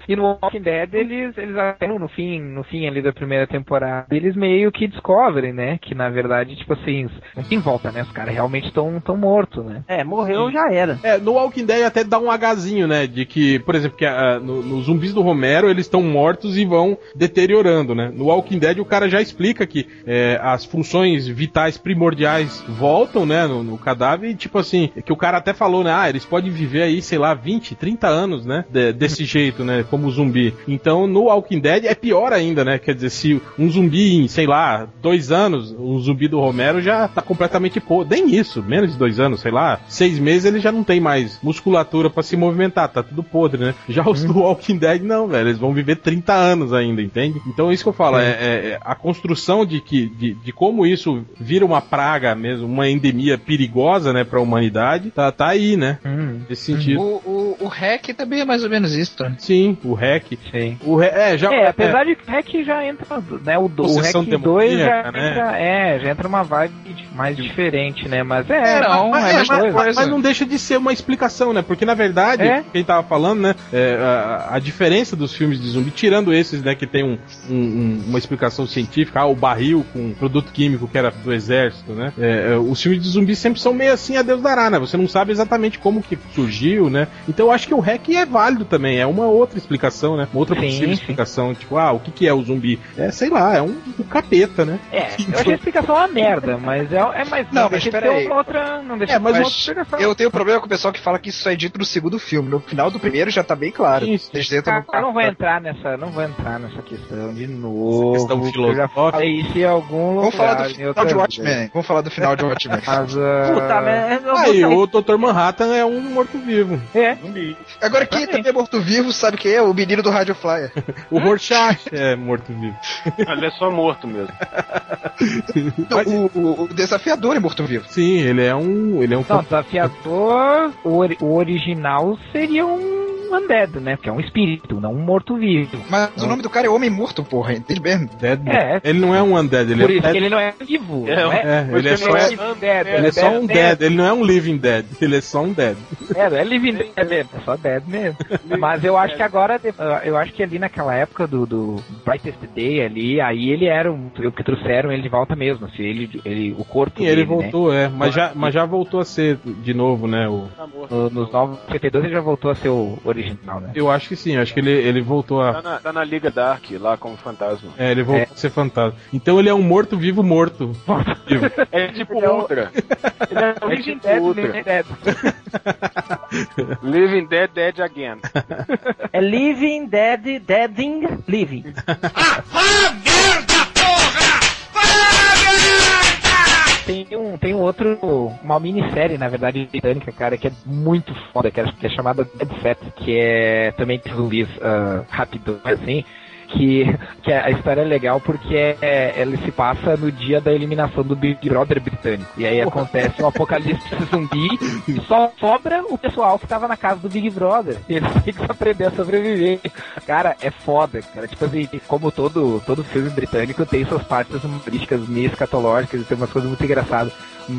E e no Walking Dead, eles, eles até no fim, no fim ali da primeira temporada, eles meio que descobrem, né? Que na verdade, tipo assim, não tem volta, né? Os caras realmente estão tão mortos, né? É, morreu, já era. É, no Walking Dead até dá um Hzinho, né? De que, por exemplo, que no- nos zumbis do Romero eles estão mortos e vão deteriorando, né? No Walking Dead o cara já explica que é, as funções vitais primordiais voltam, né? No, no cadáver e, tipo assim, que o cara até falou, né? Ah, eles podem viver aí, sei lá, 20, 30 anos, né? de- desse jeito, né? Como zumbi. Então no Walking Dead é pior ainda, né? Quer dizer, se um zumbi em, sei lá, dois anos, um zumbi do Romero já tá completamente pô. Nem isso, menos de dois anos, sei lá, seis meses ele já não tem mais musculatura pra se movimentar, tá tudo podre, né? Já os do Walking Dead não, velho, eles vão viver 30 anos ainda, entende? Então é isso que eu falo, é, é- é a construção de que de, de como isso vira uma praga mesmo, uma endemia perigosa, né, pra humanidade, tá, tá aí, né? Nesse sentido. O, o, o hack também é mais ou menos isso, né? Sim, o REC. Sim. O re, é, já, É, apesar de que o Hack já entra, né? O, do- o Possessão Hack 2 já né? entra, é, já entra uma vibe de- mais diferente, né? Mas é, não, mas, é é, a mas. Mas não deixa de ser uma explicação, né? Porque na verdade, É. quem tava falando, né? é, a, a diferença dos filmes de zumbi, tirando esses, né, que tem um, um- um- uma explicação científica, ah, o barril com produto químico que era do exército, né? É, é, os filmes de zumbi sempre são meio assim a Deus dará, né? Você não sabe exatamente como que surgiu, né? Então eu acho que o REC é válido também, é uma outra explicação, né? Uma outra Sim, possível sim. explicação, tipo, ah, o que que é o zumbi? É, sei lá, é um, um capeta, né? É, eu achei a explicação uma merda, mas é, é mais. Não, mas deixa de pera ter aí. uma outra. Não deixa É, mas uma- outra explicação. Eu tenho problema com o pessoal que fala que isso é dito no segundo filme. No final do primeiro já tá bem claro. Isso. Eles tentam Ah, no eu não vou entrar nessa, não vou entrar nessa questão de novo. questão Eu já filosófica. falei isso em algum lugar. Vamos falar do final de. Watchmen. Vamos falar do final de Watchmen. Mas, ah, Puta, mas Aí, sair- o Dr. Manhattan é um morto-vivo. É, Zumbi. Agora, quem também é morto-vivo sabe quem é? O menino do Rádio Flyer. O Rorschach é morto-vivo. Ele é só morto mesmo. Não, o, o- o desafiador é morto-vivo. Sim, ele é um. Ele é um Não, desafiador, o, o original seria um undead, né? Que é um espírito, não um morto-vivo. Mas o nome do cara é Homem Morto, porra. Entende mesmo? Dead. É. Ele não é um undead, ele Por é um isso dead. que ele não é vivo. É, não É, Por ele é isso que só, ele não dead, ele é só um dead, ele não é um living dead, ele é só um dead. É, é living dead, é só dead mesmo. Mas eu acho que agora, eu acho que ali naquela época do, do Brightest Day ali, aí ele era um, porque trouxeram ele de volta mesmo, assim, ele, ele o corpo Sim, ele dele, né? voltou, é, mas já, mas já voltou a ser de novo, né? O, Tá morto. No- Nos 952 ele já voltou a ser o original, né? eu acho que sim, acho que ele, ele voltou Tá a. na, tá na Liga Dark, lá como fantasma. É, ele voltou É. a ser fantasma. Então ele é um morto-vivo morto. Vivo. É tipo Ele é o- Ultra. Ele é É Living tipo Dead, Ultra. Living Dead. Living Dead, Dead Again. É Living, Dead, Deading, Living. Vá merda, outro, uma minissérie, na verdade, britânica, cara, que é muito foda, que é, que é chamada Dead Set, que é também de zumbis uh, rápido, assim. Que, que a história é legal porque é, ela se passa no dia da eliminação do Big Brother britânico. E aí acontece um apocalipse zumbi e só sobra o pessoal que tava na casa do Big Brother. E eles têm que aprender a sobreviver. Cara, é foda, cara. Tipo assim, como todo, todo filme britânico tem suas partes humorísticas meio escatológicas e tem umas coisas muito engraçadas.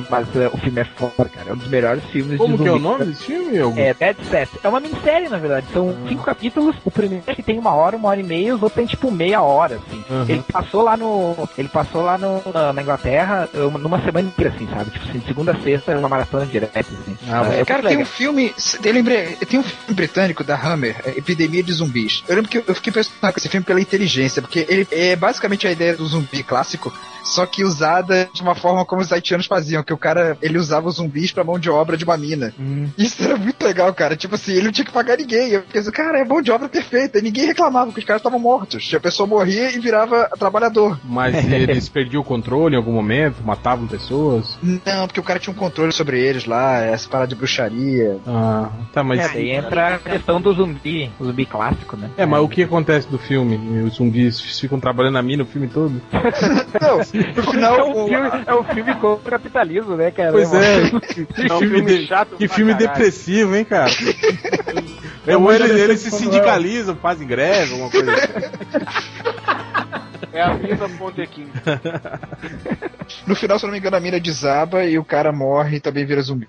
Mas eh, o filme é foda, cara. É um dos melhores filmes Como de que é o nome desse filme? Algum? É, Dead Set. É uma minissérie, na verdade. São cinco capítulos. O primeiro que tem uma hora, uma hora e meia, os outros tem tipo meia hora, assim. Uhum. Ele passou lá no. Ele passou lá no, na, Inglaterra uma- numa semana inteira, assim, sabe? Tipo assim, de segunda a sexta, uma maratona direta, assim. Ah, É, Cara, muito tem um legal. filme. Eu lembrei, tem um filme britânico da Hammer, é Epidemia de Zumbis. Eu lembro que eu- eu fiquei pensando com esse filme pela inteligência, porque ele é basicamente a ideia do zumbi clássico, só que usada de uma forma como os haitianos faziam, que o cara ele usava os zumbis pra mão de obra de uma mina. Isso era muito legal, cara. Tipo assim, ele não tinha que pagar ninguém. Eu fiquei assim, cara, é mão de obra perfeita. E ninguém reclamava que os caras estavam mortos. A pessoa morria e virava trabalhador. Mas eles perdiam o controle em algum momento, matavam pessoas. Não, porque o cara tinha um controle sobre eles lá, essa parada de bruxaria. Ah, tá, mas. É, daí entra a questão do zumbi, o zumbi clássico, né? É, mas o que acontece do filme? Os zumbis ficam trabalhando na mina o filme todo? Não, no final. É um filme, é um filme contra o né, cara? Pois é, que É filme, chato que filme caralho. depressivo, hein, cara? É Ou muita eles, eles se sindicalizam, fazem greve, alguma coisa assim. É a mina Pontequim. No final, se eu não me engano, a mina desaba e o cara morre e também vira zumbi.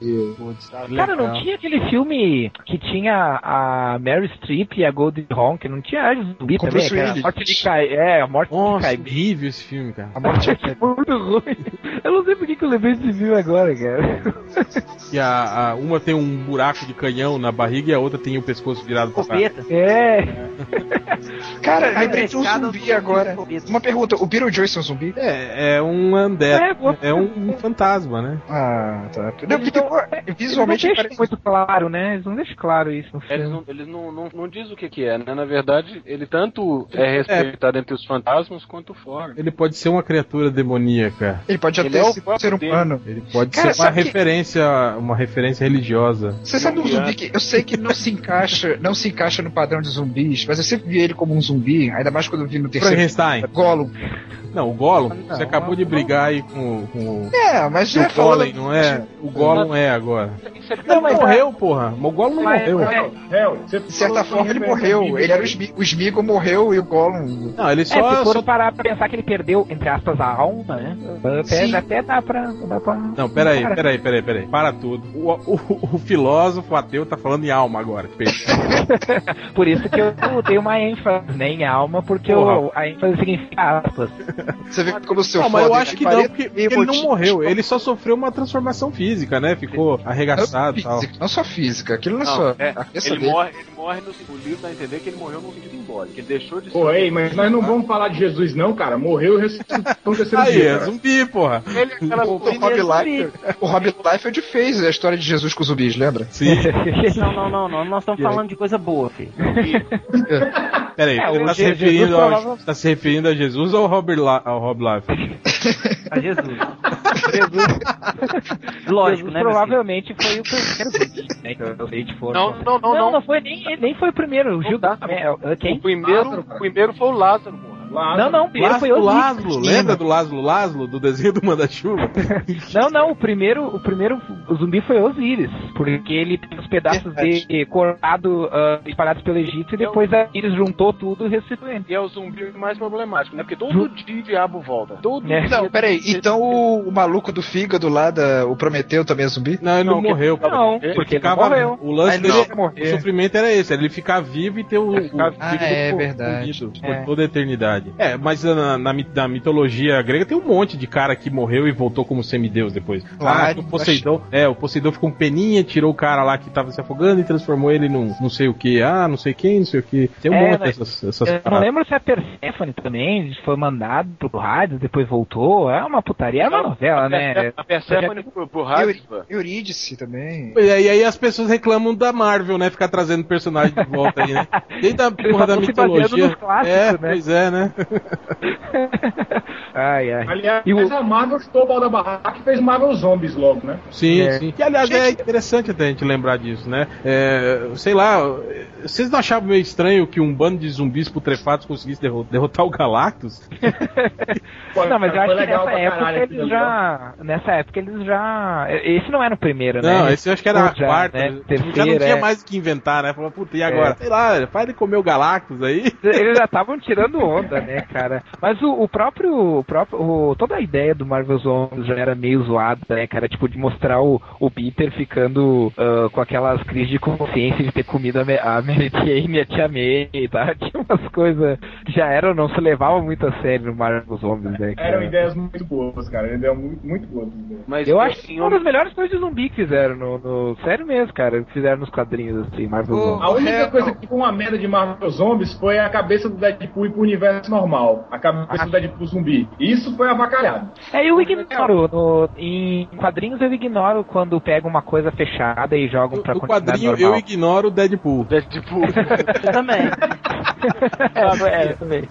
Cara, não tinha aquele filme que tinha a Mary Streep e a Goldie Hawn, que não tinha zumbi Com também? Bruce que era a morte de Kai. É, a morte de Nossa, Kai. horrível esse filme, cara. A morte É muito ruim. Eu não sei por que que eu lembrei desse filme agora, cara. E a, a- uma tem um buraco de canhão na barriga e a outra tem o pescoço virado pra trás. Copeta. É. Cara, lembrei de um zumbi agora. Copeta. Uma pergunta: o Beetlejuice é um zumbi? É, é um undead. É, boa É, um, um fantasma, né? Ah, tá. Não, Eles porque, não- Eles visualmente não parece. muito claro, né? Eles não deixam claro isso no Eles filme. não, eles não, não, não dizem o que, que é, né? Na verdade, ele tanto é respeitado entre os fantasmas quanto fora. Ele pode ser uma criatura demoníaca. Ele pode Ele até é o ser um humano. Ele pode Cara, ser uma que- referência, uma referência religiosa. Você sabe um zumbi que eu sei que não se encaixa, não se encaixa no padrão de zumbis, mas eu sempre vi ele como um zumbi, ainda mais quando eu vi no terceiro. Frankenstein. Gollum. Não, o Gollum, Não, você acabou de brigar aí com, com o. É, mas já o Golem, não é? O Gollum é agora. É Não, mas morreu, porra. O Gollum não morreu. De certa forma ele morreu. Ele era o Smeagol, o Smeagol morreu e o Gollum. Não, ele É, só. se for só- parar pra pensar que ele perdeu, entre aspas, a alma, né? Até, Sim. até dá pra. Dá pra Não, peraí, peraí, peraí, peraí. Para tudo. O, o- o filósofo ateu tá falando em alma agora. Por isso que eu dei uma ênfase né, em alma, porque o- a ênfase significa aspas. Você vê como o seu Não, mas eu acho ele que não, porque, ele não morreu. Ele só sofreu uma transformação física, né? Ficou arregaçado e tal. não só física, aquilo não é Não, só. é, cabeça ele, dele. morre, ele morre no o livro dá a entender que ele morreu no sentido que Ele deixou de ser. Pô, ei, mas nós não vamos falar de Jesus, não, cara. Morreu e ressuscitou no terceiro Aí, dia. é zumbi, porra. Ele é aquela O, o Rob Liefeld, o Rob Liefeld fez a história de Jesus com os zumbis, lembra? Sim. Não, não, não, não. Nós estamos falando de coisa boa, filho. Peraí, É, o tá se, referindo ao, tá se referindo a Jesus ou ao Robert La, ao Rob Liefeld? A Jesus. Jesus, Lógico, Jesus né, provavelmente foi o primeiro zumbi, né? né? Então eu sei de força. Não, não, não, não, não. não foi nem, nem foi o primeiro. O Gil tá. é, quem? O primeiro, o primeiro foi o Lázaro, porra. Não, não, o primeiro foi Lázaro, o Lázaro, lembra do Lázaro Lázaro, do desenho do Manda-Chuva? Não, não, o primeiro, o primeiro o zumbi foi Osíris, porque ele tem os pedaços de cortado ah, espalhados pelo Egito e depois a Iris juntou tudo e ressuscitou ele. E é o zumbi mais problemático, né? Porque todo dia o diabo volta. Todo É. dia. Não, peraí, então o, o maluco do fígado lá, da, o Prometeu também é zumbi? Não, ele não, Não, morreu. pô. Não, Ele porque ele ficava- morreu. O lance ele dele, o sofrimento era esse, era ele ficar vivo e ter o, o Ah, é co- verdade. por É. toda a eternidade. É, mas na, na, na mitologia grega tem um monte de cara que morreu e voltou como semideus depois. Claro, ah, o Poseidon, é, o Poseidon ficou com peninha, tirou o cara lá que tava se afogando e transformou ele num não sei o que, ah, não sei quem, não sei o que. Tem um É, monte mas dessas, essas Eu não lembro se a Persephone também foi mandado pro rádio, depois voltou. É uma putaria, é uma novela, né? A Persephone pro, pro Raspa. Eurídice também. E aí, aí as pessoas reclamam da Marvel, né? Ficar trazendo personagem de volta aí, né? Desde a porra da mitologia. clássicos, é, né? pois é, né? ai, ai. Aliás, E o- a Marvel chutou o pau da barraca e fez Marvel Zombies logo, né? Sim, É. sim. Que aliás é interessante até a gente lembrar disso, né? É, sei lá, vocês não achavam meio estranho que um bando de zumbis putrefatos conseguisse derro- derrotar o Galactus? Pô, Não, mas eu acho que legal nessa época eles já. Nessa época eles já. Esse não era o primeiro, né? Não, esse eu acho que era a Já, quarta. né? Já não tinha é. mais o que inventar, né? Falou, puta, e agora? Sei lá, faz ele comer o Galactus aí. Eles já estavam tirando onda, né, cara? Mas o, o próprio. O próprio o- toda a ideia do Marvel Zombies já era meio zoada, né, cara? Tipo, de mostrar o, o Peter ficando ah, com aquelas crises de consciência de ter comido a, a Mary Jane e a Tia May, tá? Tinha umas coisas que já eram, não se levavam muito a sério no Marvel Zombies, né, cara? Eram ideias muito boas, cara. Eram muito, muito boas. as ideias. Mas Eu acho que uma das melhores coisas de zumbi que fizeram no, no- Sério mesmo, cara. Que fizeram nos quadrinhos, assim, Marvel Zombies. A única coisa que foi uma merda de Marvel Zombies foi a cabeça do Deadpool ir pro universo normal. A cabeça do Deadpool zumbi. Isso foi avacalhado. É, eu ignoro. no- em quadrinhos eu ignoro quando pego uma coisa fechada e jogam pra O continuidade quadrinho eu normal. ignoro o Deadpool. Deadpool. Eu também. é, é, também.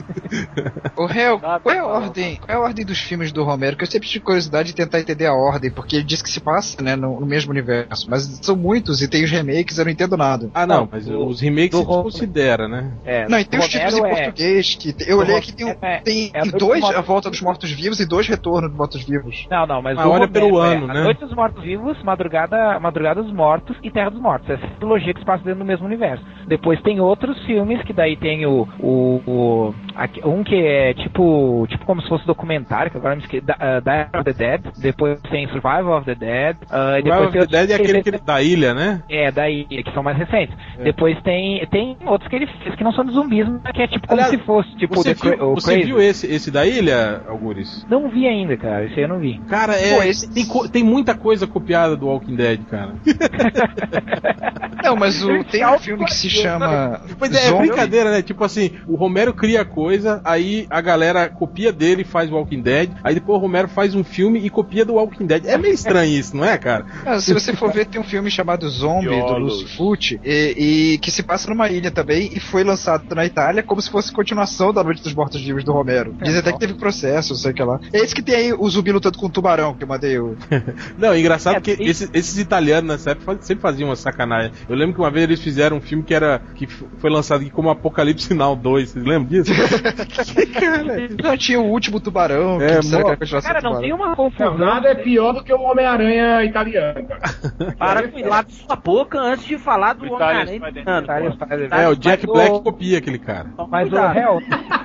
Hel, Nada, qual é a ordem? Qual é a ordem dos filmes do Romero? Que eu sempre tive curiosidade de tentar entender a ordem, porque ele diz que se passa, né, no, no mesmo universo. Mas são muitos e tem os remakes, eu não entendo nada. Ah, não, Não, mas do- os remakes se considera, né? É, Não, e tem os títulos em é- português, que eu do olhei aqui, tem, um- é- tem é dois A Volta dos Mortos-Vivos e dois Retorno dos Mortos-Vivos. Não, não, mas Ah, o olha Romero pelo é ano, né? A Noite dos Mortos Vivos, Madrugada, Madrugada dos Mortos e Terra dos Mortos. Essa trilogia que se passa dentro do mesmo universo. Depois tem outros filmes que daí tem o, o, o- aqui- um que é tipo tipo como se fosse documentário, que agora me esqueci, da, uh, Diary of the Dead. Depois tem Survival of the Dead. uh, e tem of the Dead é aquele que ele- da ilha, né? É, daí, que são mais recentes. Depois tem, tem outros que ele fez que não são de zumbis, mas que é tipo como Aliás, se fosse, tipo, Você, viu, o você Crazy. viu esse, esse da ilha, Algures? Não vi ainda, cara. Esse aí eu não vi. Cara, é, Pô, esse- tem, co- tem muita coisa copiada do Walking Dead, cara. Não, mas o, tem um filme que se chama. Pois é, é Zombie. brincadeira, né? Tipo assim, o Romero cria coisa, aí a galera copia dele e faz o Walking Dead, aí depois o Romero faz um filme e copia do Walking Dead. É meio estranho isso, não é, cara? Ah, se você for ver, tem um filme chamado Zombie, do. Lucio Fucci, e, e que se passa numa ilha também, e foi lançado na Itália como se fosse continuação da Noite dos Mortos Vivos do Romero. Diz até que teve processo, não sei o que lá. É esse que tem aí o zumbi lutando com o tubarão, que eu mandei o. Não, é engraçado É, que e- esses, esses italianos nessa época sempre faziam uma sacanagem. Eu lembro que uma vez eles fizeram um filme que era que foi lançado aqui como Apocalipse Now 2, vocês lembram disso? que cara, é Não, tinha o último tubarão, É, que mó- que Cara, não tubarão. tem uma Não, confusão. nada é pior do que o Homem-Aranha italiano, cara. Para com lá de sua boca antes de falar do Homem-Aranha. É, o Jack Black copia aquele cara. Mas o réu,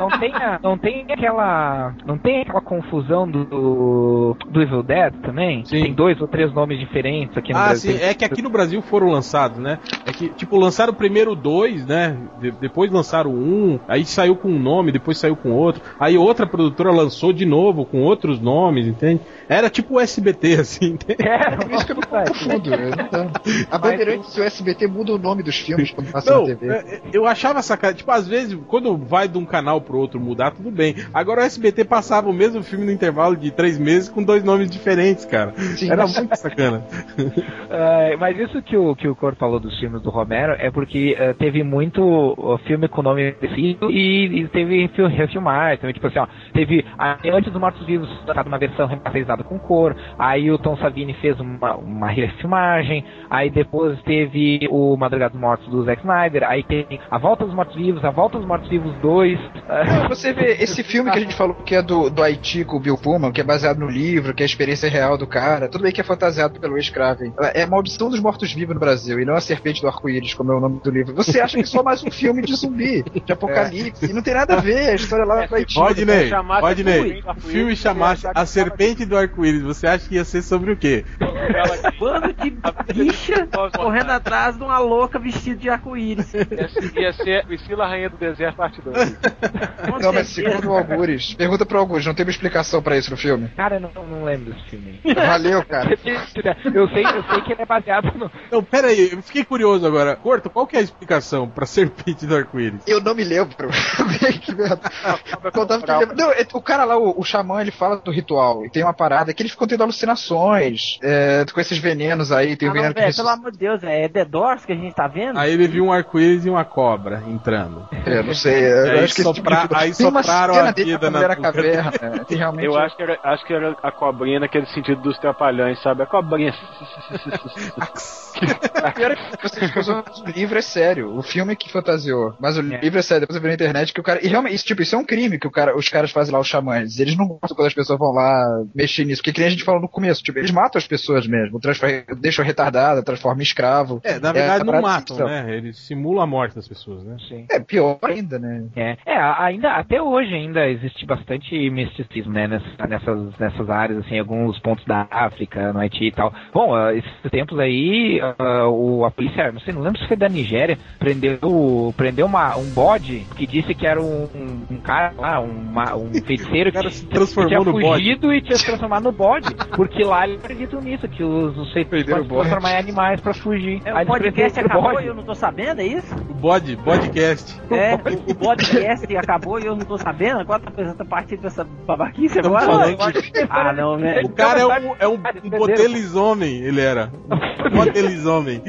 não tem, a- não tem aquela. Não tem aquela confusão do, do Evil Dead também? Sim. Tem dois ou três nomes diferentes aqui no Ah, Brasil. sim, é que aqui no Brasil foram lançados, né? É que, tipo, lançaram primeiro dois, né? De- depois lançaram um, aí saiu com um nome, depois saiu com outro. Aí outra produtora lançou de novo com outros nomes, entende? Era tipo o SBT, assim, entende? É, Por isso que eu não confundo. eu não- A Bandeirantes e o SBT mudam o nome dos filmes quando passa Não, na TV. é, eu achava sacanagem. Tipo, às vezes, quando vai de um canal pro outro mudar, tudo bem. Agora o SBT passava o mesmo filme no intervalo de três meses com dois nomes diferentes, cara. Sim, Era muito sacana. É, mas isso que o, que o Cor falou dos filmes do Romero é porque é, teve muito filme com nome parecido e, e teve teve fil- refilmar, então, tipo assim, ó, teve antes dos Mortos Vivos uma versão remasterizada com cor, aí o Tom Savini fez uma, uma refilmagem, aí depois teve o Madrugada dos Mortos do Zack Snyder, aí tem a Volta dos Mortos Vivos, a Volta dos Mortos Vivos 2, Você vê esse filme que a gente falou que é do, do Haiti com o Bill Pullman, que é baseado no livro, que é a experiência real do cara, tudo bem que é fantasiado pelo Wes Craven. É Maldição dos Mortos-Vivos no Brasil, e não a Serpente do Arco-Íris, como é o nome do livro. Você acha que é só mais um filme de zumbi, de apocalipse, e não tem nada a ver, a história lá do Haiti. Rodney, Arco-Íris, o filme chamasse A Serpente do Arco-Íris, você acha que ia ser sobre o quê? Bando de bicha correndo atrás de uma louca vestida de arco-íris. Ia, ia ser Priscila Rainha do Deserto, parte 2. Com Não, mas certeza. segundo o Algures, pergunta pro Algures, não tem uma explicação pra isso no filme. cara, eu não, não lembro desse filme. Valeu, cara. Eu sei, eu sei que ele é baseado no. Então, pera aí, eu fiquei curioso agora. Corto, qual que é a explicação pra Serpente do Arco-Íris? Eu não me lembro. que merda. Não, é- o cara lá, o, o xamã, ele fala do ritual. E tem uma parada que eles ficam tendo alucinações é, com esses venenos aí. Tem Ah, o não, veneno que pelo amor de Deus, é The Doors que a gente tá vendo? Aí ele viu um arco-íris e uma cobra entrando. É, não sei. Eu Aí acho que esse sopra- de... aí Tem uma sopraram cena a vida a na caverna. né? Realmente... Eu acho que, era, acho que era a cobrinha naquele sentido dos trapalhões, sabe? A cobrinha. Pior é que o livro é sério. O filme é que fantasiou. Mas o livro é sério. Depois eu vi na internet que o cara. E realmente, isso, tipo, isso é um crime que o cara, os caras fazem lá, os xamãs. Eles não gostam quando as pessoas vão lá mexer nisso. Porque que nem a gente falou no começo. Tipo, eles matam as pessoas mesmo. Transfer... Deixam retardada, transformam em escravo. É, na verdade a não matam, né? Eles simulam a morte das pessoas, né? Sim. É pior ainda, né? É, é, ainda até hoje ainda existe bastante misticismo, né, nessa- nessas, nessas áreas, assim, alguns pontos da África, no Haiti e tal. Bom, ah, esses tempos aí, ah, o, a polícia, não sei, não lembro se foi da Nigéria, prendeu, prendeu uma, um bode que disse que era um, um, cara lá, uma- um feiticeiro que, se que transformou tinha no bode. fugido e tinha se transformado no bode, porque lá eles acreditam nisso, que os, os feiticeiros podem transformar em animais pra fugir. É, Aí o podcast acabou bode. e eu não tô sabendo, é isso? O bode, podcast. É, o, o podcast acabou e eu não tô sabendo? Agora tá pensando partir dessa babaquice agora? falando de- Ah, não, né? O cara é um, é um, um botelizomem, ele era. Um botelizomem.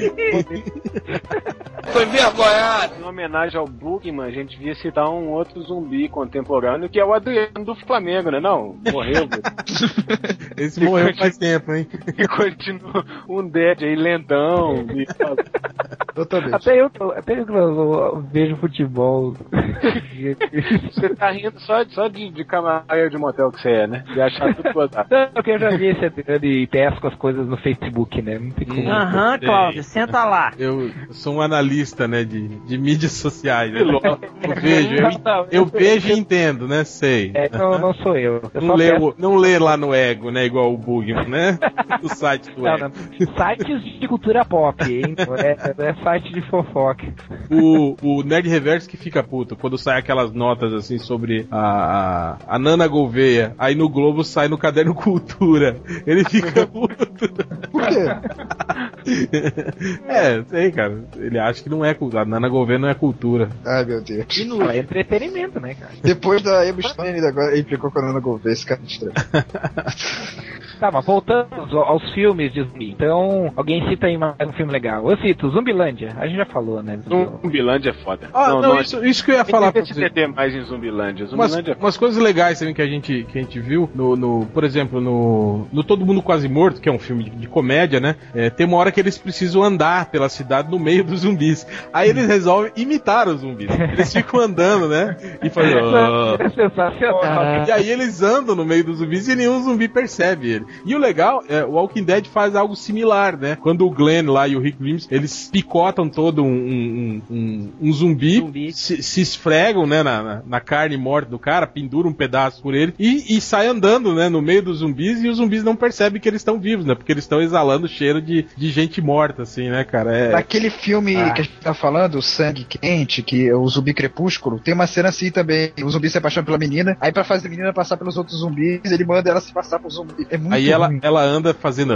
Tô envergonhado. Em homenagem ao Bookman, a gente devia citar um outro zumbi contemporâneo, que é o Adriano do Flamengo, né? Não, morreu. Esse morreu faz tempo, hein? e continua um dead aí, lentão. E... Totalmente. Até eu, até eu, eu vejo futebol. Você tá rindo só, só de, de camarada de motel que você é, né? De achar tudo gozado. Não, porque eu já vi esse Adriano e pesco as coisas no Facebook, né? Não tem como. Aham, Cláudio, senta lá. Eu sou um analista, né, de, de mídias sociais. né? Eu vejo, eu, eu vejo e entendo, né? Sei. É, não, não sou eu. eu Não lê, peço- o- não lê lá no Ego, né? Igual o Bugman, né? No site do Não, Ego. não. Sites de cultura pop, hein? Não é, é site de fofoca. O, o Nerd Reverso que fica puto quando sai aquelas notas assim sobre a, a, a Nana Gouveia. Aí no Globo sai no caderno Cultura. Ele fica puto. Por quê? é, sei, cara. Ele acha que não é cultura. A Nana Gouveia não é cultura. Ai, meu Deus. É entretenimento, né, cara? Depois da Emma Stone, ele agora implicou com a Ana Gouveia, esse cara é estranho. Tá, mas voltando aos, aos filmes de zumbi. Então, alguém cita aí mais um filme legal. Eu cito, Zumbilândia. A gente já falou, né? Zumbilândia é foda. Ah, não, isso, isso que eu ia falar pra Tem você. meter mais em Zumbilândia. Umas, Zumbilândia é umas coisas legais também que a gente, que a gente viu, no, no- por exemplo, no, no Todo Mundo Quase Morto, que é um filme de, de comédia, né? É, tem uma hora que eles precisam andar pela cidade no meio dos zumbis. Aí eles resolvem imitar os zumbis. Eles ficam andando, né? E fazem. "Ah". É sensacional. E aí eles andam no meio dos zumbis e nenhum zumbi percebe ele. E o legal é o Walking Dead faz algo similar, né? Quando o Glenn lá e o Rick Grimes, eles picotam todo um, um, um- um zumbi, Zumbi. Se, se esfregam, né, na, na- na carne morta do cara, penduram um pedaço por ele e, e sai andando, né, no meio dos zumbis e os zumbis não percebem que eles estão vivos, né? Porque eles estão exalando cheiro de, de gente morta, assim, né, cara? É, Naquele filme Ah. que a gente tá falando, o Sangue Quente, que é o zumbi crepúsculo, tem uma cena assim também. O zumbi se apaixona pela menina, aí pra fazer a menina passar pelos outros zumbis, ele manda ela se passar por zumbi. É muito aí ela, ruim. ela anda fazendo.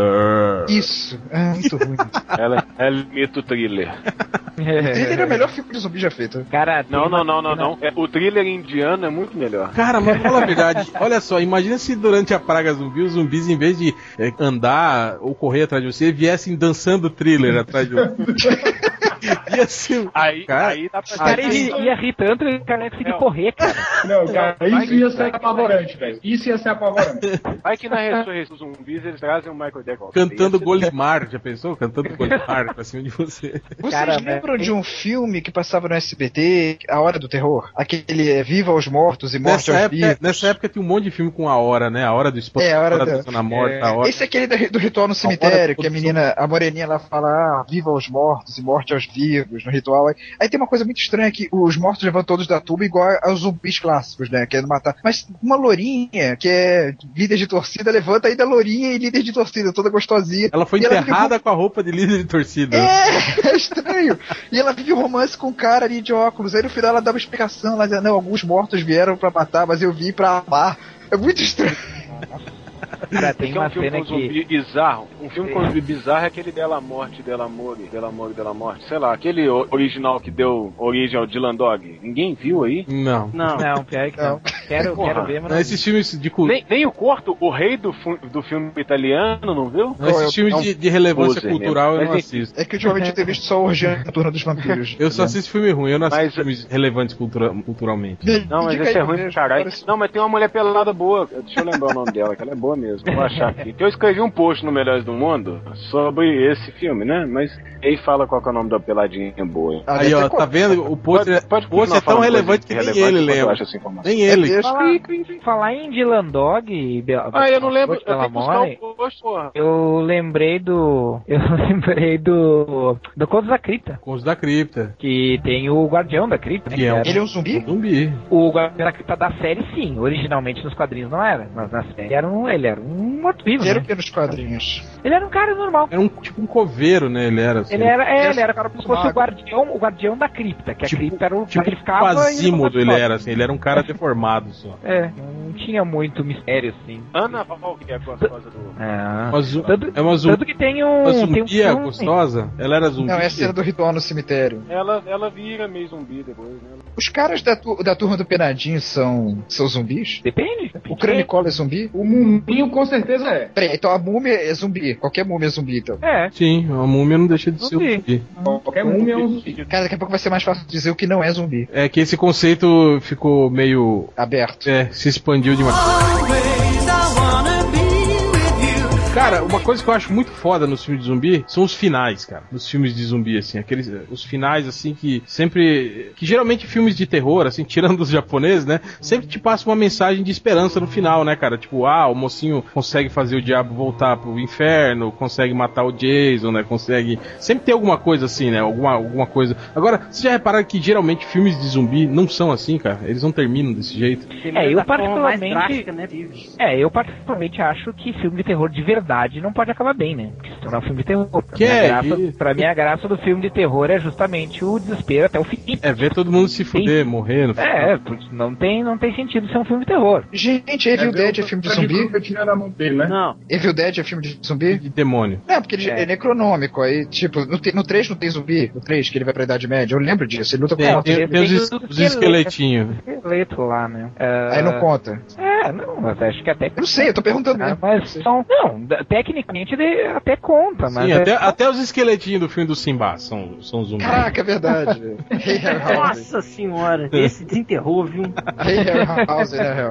Isso, é muito ruim. Ela, ela imita o thriller. Ele é o melhor filme de zumbi já feito. Cara, Não, não, não, não, não. É, o thriller indiano é muito melhor. Cara, mas fala a verdade. Olha só, imagina se durante a praga zumbi, os zumbis, em vez de eh, andar ou correr atrás de você, viessem dançando thriller atrás de você. Ia ser. Aí, Cara, aí dá pra O cara Aí- ia, ia rir tanto que o cara ia conseguir Não. correr, cara. Não, cara, isso ia ser apavorante, velho. Isso ia ser apavorante. Vai que na ressurreição dos zumbis eles trazem o Michael Jackson. Cantando Golimar, já pensou? Cantando Golimar pra cima de você. Vocês Cara, lembram de um filme que passava no SBT, A Hora do Terror? Aquele é Viva aos Mortos e Morte Nessa aos época, Vivos. nessa época tinha um monte de filme com a hora, né? A hora do esporte, É, a hora da- da Zona Morta, a hora. Esse é aquele do ritual no hora cemitério, do que a menina, a moreninha lá fala, ah, viva aos mortos e morte aos vivos no ritual. Aí, aí tem uma coisa muito estranha que os mortos levantam todos da tuba igual aos zumbis clássicos, né? Querendo matar. Mas uma lourinha, que é líder de torcida, levanta ainda lourinha e líder de torcida, toda gostosinha. Ela foi enterrada com a roupa de líder de torcida. É, é estranho. E ela vive um romance com um cara ali de óculos. Aí no final ela dá uma explicação, ela diz, não, alguns mortos vieram pra matar, mas eu vim pra amar. É muito estranho. Cara, tem Tem um uma filme cena com zumbi que. bizarro. Um filme com zumbi bizarro é aquele Dela Morte, Dela Morte, Dela Morte, Dela Morte. Sei lá, aquele original que deu origem ao Dylan Dog. Ninguém viu aí? Não. Não. Não, pior que não. Quero, Porra. quero ver, mas Não, não. esses filmes de cultura. Nem, nem o Corto, o rei do, fu- do filme italiano, não viu? Esses filmes de, de relevância cultural eu mesmo. não Mas, assisto. É que ultimamente eu tenho visto só Orgia Turno dos Vampiros. Eu só assisto filme ruim, eu não assisto Mas- filmes relevantes cultura- culturalmente. Não, mas esse é ruim pra caralho. Não, mas tem uma mulher pelada boa. Deixa eu lembrar o nome dela, que ela é boa mesmo. Vou achar aqui. Que eu escrevi um post no Melhores do Mundo sobre esse filme, né? Mas aí fala qual que é o nome da peladinha boa. Ah, Aí, deve ó, tá co- vendo? O pôster Pode- pode o pôster é tão relevante que coisa nem ele lembra. acho essa informação. Nem ele. deixa- Falar, falar em Dylan Dog e Be- Ah, eu não lembro. Eu que More, post, porra. Eu lembrei do. Eu lembrei do. Do Contos da Cripta. Com os da cripta. Que tem o Guardião da Cripta, né? Que é um- Ele é um zumbi? Zumbi. O Guardião da Cripta da série, sim. Originalmente nos quadrinhos não era. Mas na série era um, ele era um morto-vivo. Ele era Né? o que nos quadrinhos? Ele era um cara normal. Era um tipo um coveiro, né? Ele era assim. Ele era, é, Ele ele era como se fosse o guardião, o guardião da cripta, que a Tipo- cripta era o Tipo ele um ficava Quasimodo ele era, assim. Ele era um cara deformado só. É, não tinha muito mistério assim. Ana Val, que é a gostosa do. É. Uma zu- Tanto, É uma zumbi. tanto que tem um, Uma tem um zumbia filme, gostosa? Ela era zumbi. Não, é a cena do ritual no cemitério. Ela, ela vira meio zumbi depois, né? Os caras da, tu- da turma do Penadinho são, são zumbis? Depende. O Cranicola é zumbi? O Muminho com certeza é. Peraí, então a múmia é zumbi. Qualquer múmia é zumbi, então. É, Sim, a múmia não deixa de ser um Zumbi. zumbi. Qualquer múmia é um zumbi. Cara, daqui a pouco vai ser mais fácil dizer o que não é zumbi. É que esse conceito ficou meio. Aberto. É, se expandiu demais. Cara, uma coisa que eu acho muito foda nos filmes de zumbi são os finais, cara. Nos filmes de zumbi, assim, aqueles. Os finais, assim, que sempre. Que geralmente filmes de terror, assim, tirando os japoneses, né? Sempre te passa uma mensagem de esperança no final, né, cara? Tipo, ah, o mocinho consegue fazer o diabo voltar pro inferno, consegue matar o Jason, né? Consegue. Sempre tem alguma coisa assim, né? Alguma, alguma coisa. Agora, vocês já repararam que geralmente filmes de zumbi não são assim, cara? Eles não terminam desse jeito. É, eu particularmente- drástica, né, é, eu particularmente acho que filme de terror de verdade não pode acabar bem, né? Porque se tornar um filme de terror. Pra, Que mim, é, a graça, e- pra mim, a graça do filme de terror é justamente o desespero até o fim. É ver todo mundo se fuder, morrer no final. É, não tem, não tem sentido ser um filme de terror. Gente, Evil Dead é filme de zumbi? Eu tirei na mão dele, né? Não. Evil Dead é filme de zumbi? De demônio. Não, porque ele é, É. necronômico. Aí, tipo, no, no 3 não tem zumbi? No 3, que ele vai pra Idade Média. Eu lembro disso. Ele luta com Tem, a tem, os, es- os que é esqueletinhos. Esqueleto lá, né? É, Aí não conta. É, não, mas acho que até. Eu não sei, eu tô perguntando Ah, mas são, não, tecnicamente de- até conta, mas Sim, é- até, até os esqueletinhos do filme do Simba são, são zumbis. Caraca, é verdade. Nossa senhora, esse desenterrou, viu?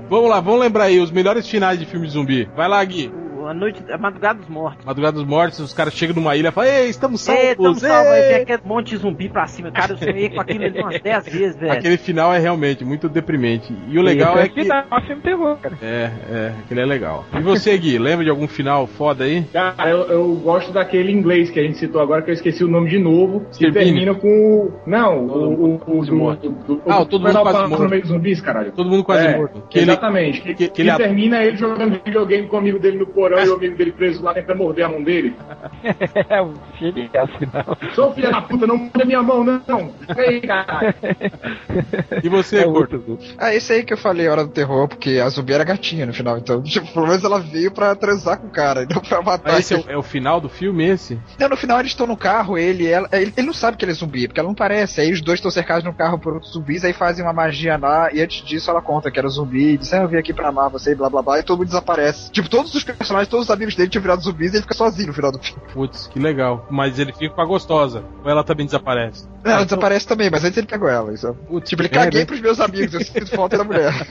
Vamos lá, vamos lembrar aí os melhores finais de filme de zumbi. Vai lá, Gui. O- A noite, a madrugada dos mortos. Madrugada dos Mortos, os caras chegam numa ilha e falam, ei, estamos É, tamo salvos! salvo, aí ei!" tem aquele monte de zumbi pra cima. Cara, eu sonhei com aquilo ali umas 10 vezes, velho. Aquele final é realmente muito deprimente. E o legal Esse é que. final, é um filme terror, cara. É, é, aquele é legal. E você, Gui, lembra de algum final foda aí? Cara, eu, eu gosto daquele inglês que a gente citou agora, que eu esqueci o nome de novo, que termina com o. Não, o. o, o do, do, Ah, o Todo Mundo o Quase Morto. no meio dos zumbis, caralho. Todo mundo quase É, morto. Que ele, Exatamente. Que, que- que, que ele- termina ele jogando videogame com o amigo dele no porão e o amigo dele preso lá tentando morder a mão dele. É o filho é o final. Sou filho da puta, não morde a minha mão, não. Ei, caralho. e você, É Gordo? Ah, esse aí que eu falei, Hora do Terror, porque a zumbi era gatinha no final. Então, tipo, pelo menos ela veio pra transar com o cara, e não pra matar. Ah, esse é o, é o final do filme, esse? Não, no final eles estão no carro, ele e ela. Ele, ele não sabe que ele é zumbi, porque ela não parece. Aí os dois estão cercados no carro por outros zumbis, aí fazem uma magia lá, e antes disso ela conta que era zumbi, e diz, ah, eu vim aqui pra amar você, e blá blá blá, e todo mundo desaparece. Tipo, todos os personagens verdade, todos os amigos dele tinham virado zumbis e ele fica sozinho no final do filme. Putz, que legal. Mas ele fica com a gostosa. Ou ela também desaparece. Ela desaparece também, mas antes ele pegou ela. Isso. tipo, ele é, caguei né? pros meus amigos, eu sinto falta da mulher.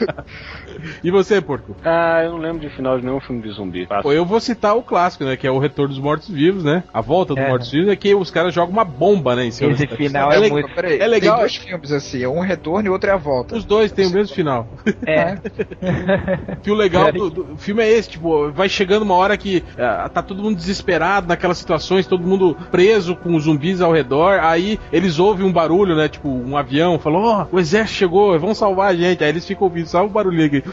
E você, Porco? Ah, eu não lembro de final de nenhum filme de zumbi. Passa. Pô, eu vou citar o clássico, né? Que é o Retorno dos Mortos-Vivos, né? A volta dos É. Mortos-Vivos é que os caras jogam uma bomba, né? Em cima Esse final é, é muito. Peraí, É legal. Tem dois filmes assim, um retorno e outro é a volta. Os dois têm o mesmo final. É. Que o legal do, do filme é esse, tipo, vai chegando uma hora que ah, tá todo mundo desesperado naquelas situações, todo mundo preso com os zumbis ao redor, aí eles ouvem um barulho, né? Tipo, um avião, falou, ó, o exército chegou, vão salvar a gente. Aí eles ficam ouvindo só o barulhinho aqui.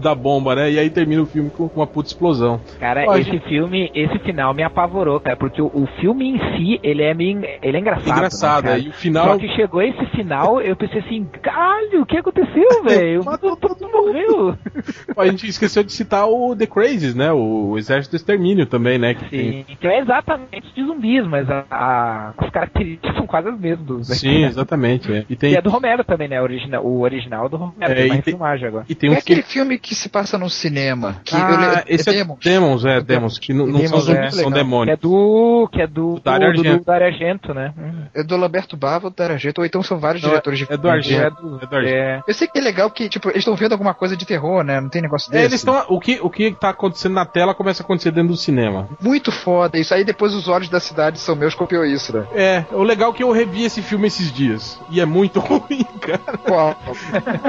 Da bomba, né? E aí termina o filme com uma puta explosão. Cara, esse filme, esse final me apavorou, cara, porque o, o filme em si, ele é meio, ele é engraçado. Engraçado, né, cara? e o final- Só que chegou esse final, eu pensei assim, caralho, o que aconteceu, velho? Todo mundo morreu. A gente esqueceu de citar o The Crazies, né? O Exército do Extermínio também, né? Que tem- Sim, que é exatamente de zumbis, mas a, a- as características são quase as mesmas dos Sim, exatamente. É. E tem, E é do Romero também, né? O original, o original do Romero, É, tem tem- filmagem agora. e tem é um aquele filme que se passa no cinema. Que eu Ah, le- esse é Demons. Demons, é, Demons, que não, não são Demons, zumbis, é. são Legal. Que é demônios. do. Que é do. Do Dario do, Argento. do Dario Argento, né? Hum. É do Lamberto Bava do Argento, ou então são vários Não, diretores de É do. Argento. É do- É do Argento. É. Eu sei que é legal que, tipo, eles estão vendo alguma coisa de terror, né? Não tem negócio É, desse. eles estão. O que, o que tá acontecendo na tela começa a acontecer dentro do cinema. Muito foda. Isso aí depois os olhos da cidade são meus, copiou isso, né? É, o legal é que eu revi esse filme esses dias. E é muito ruim, cara. Qual?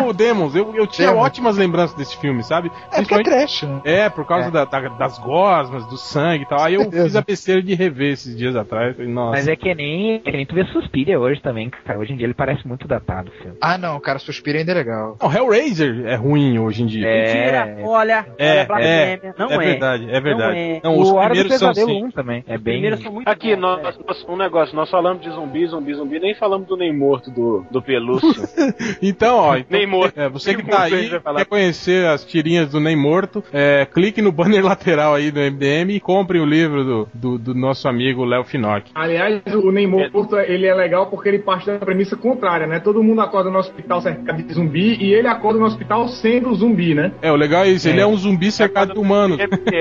O Demons, eu, eu tinha Demons. ótimas lembranças desse filme, sabe? É porque é trash, né? É, por causa da- da- das gosmas, do sangue e tal. Aí eu fiz a besteira de rever esses dias atrás. Falei, Nossa. Mas é que nem, que nem tu vê Suspiria hoje também, cara. Hoje em dia ele parece muito datado o filme. Ah, não, cara, Suspira ainda é legal. Não, Hellraiser é ruim hoje em dia. Mentira, olha, É, olha, blasfêmia. Não é é. verdade, é verdade. Não é. Não, os o Hora do primeiros são Pesadelo assim. 1 também. É Os bem. primeiros são muito Aqui, bons, nós, velho. nós- um negócio, nós falamos de zumbi, zumbi, zumbi, nem falamos do Ney morto do, do Pelúcio. Então, ó, então, Nem morto. é, você que Nem tá aí, quer conhecer as tirinhas do Nem Morto, é, clique no banner lateral aí do MDM e compre o livro do, do, do nosso amigo Léo Finocchi. Aliás, o Neymar Morto, ele é legal porque ele parte da premissa contrária, né? Todo mundo acorda no hospital cercado de zumbi e ele acorda no hospital sendo zumbi, né? É, o legal é isso, ele é um zumbi cercado de humanos. MPL.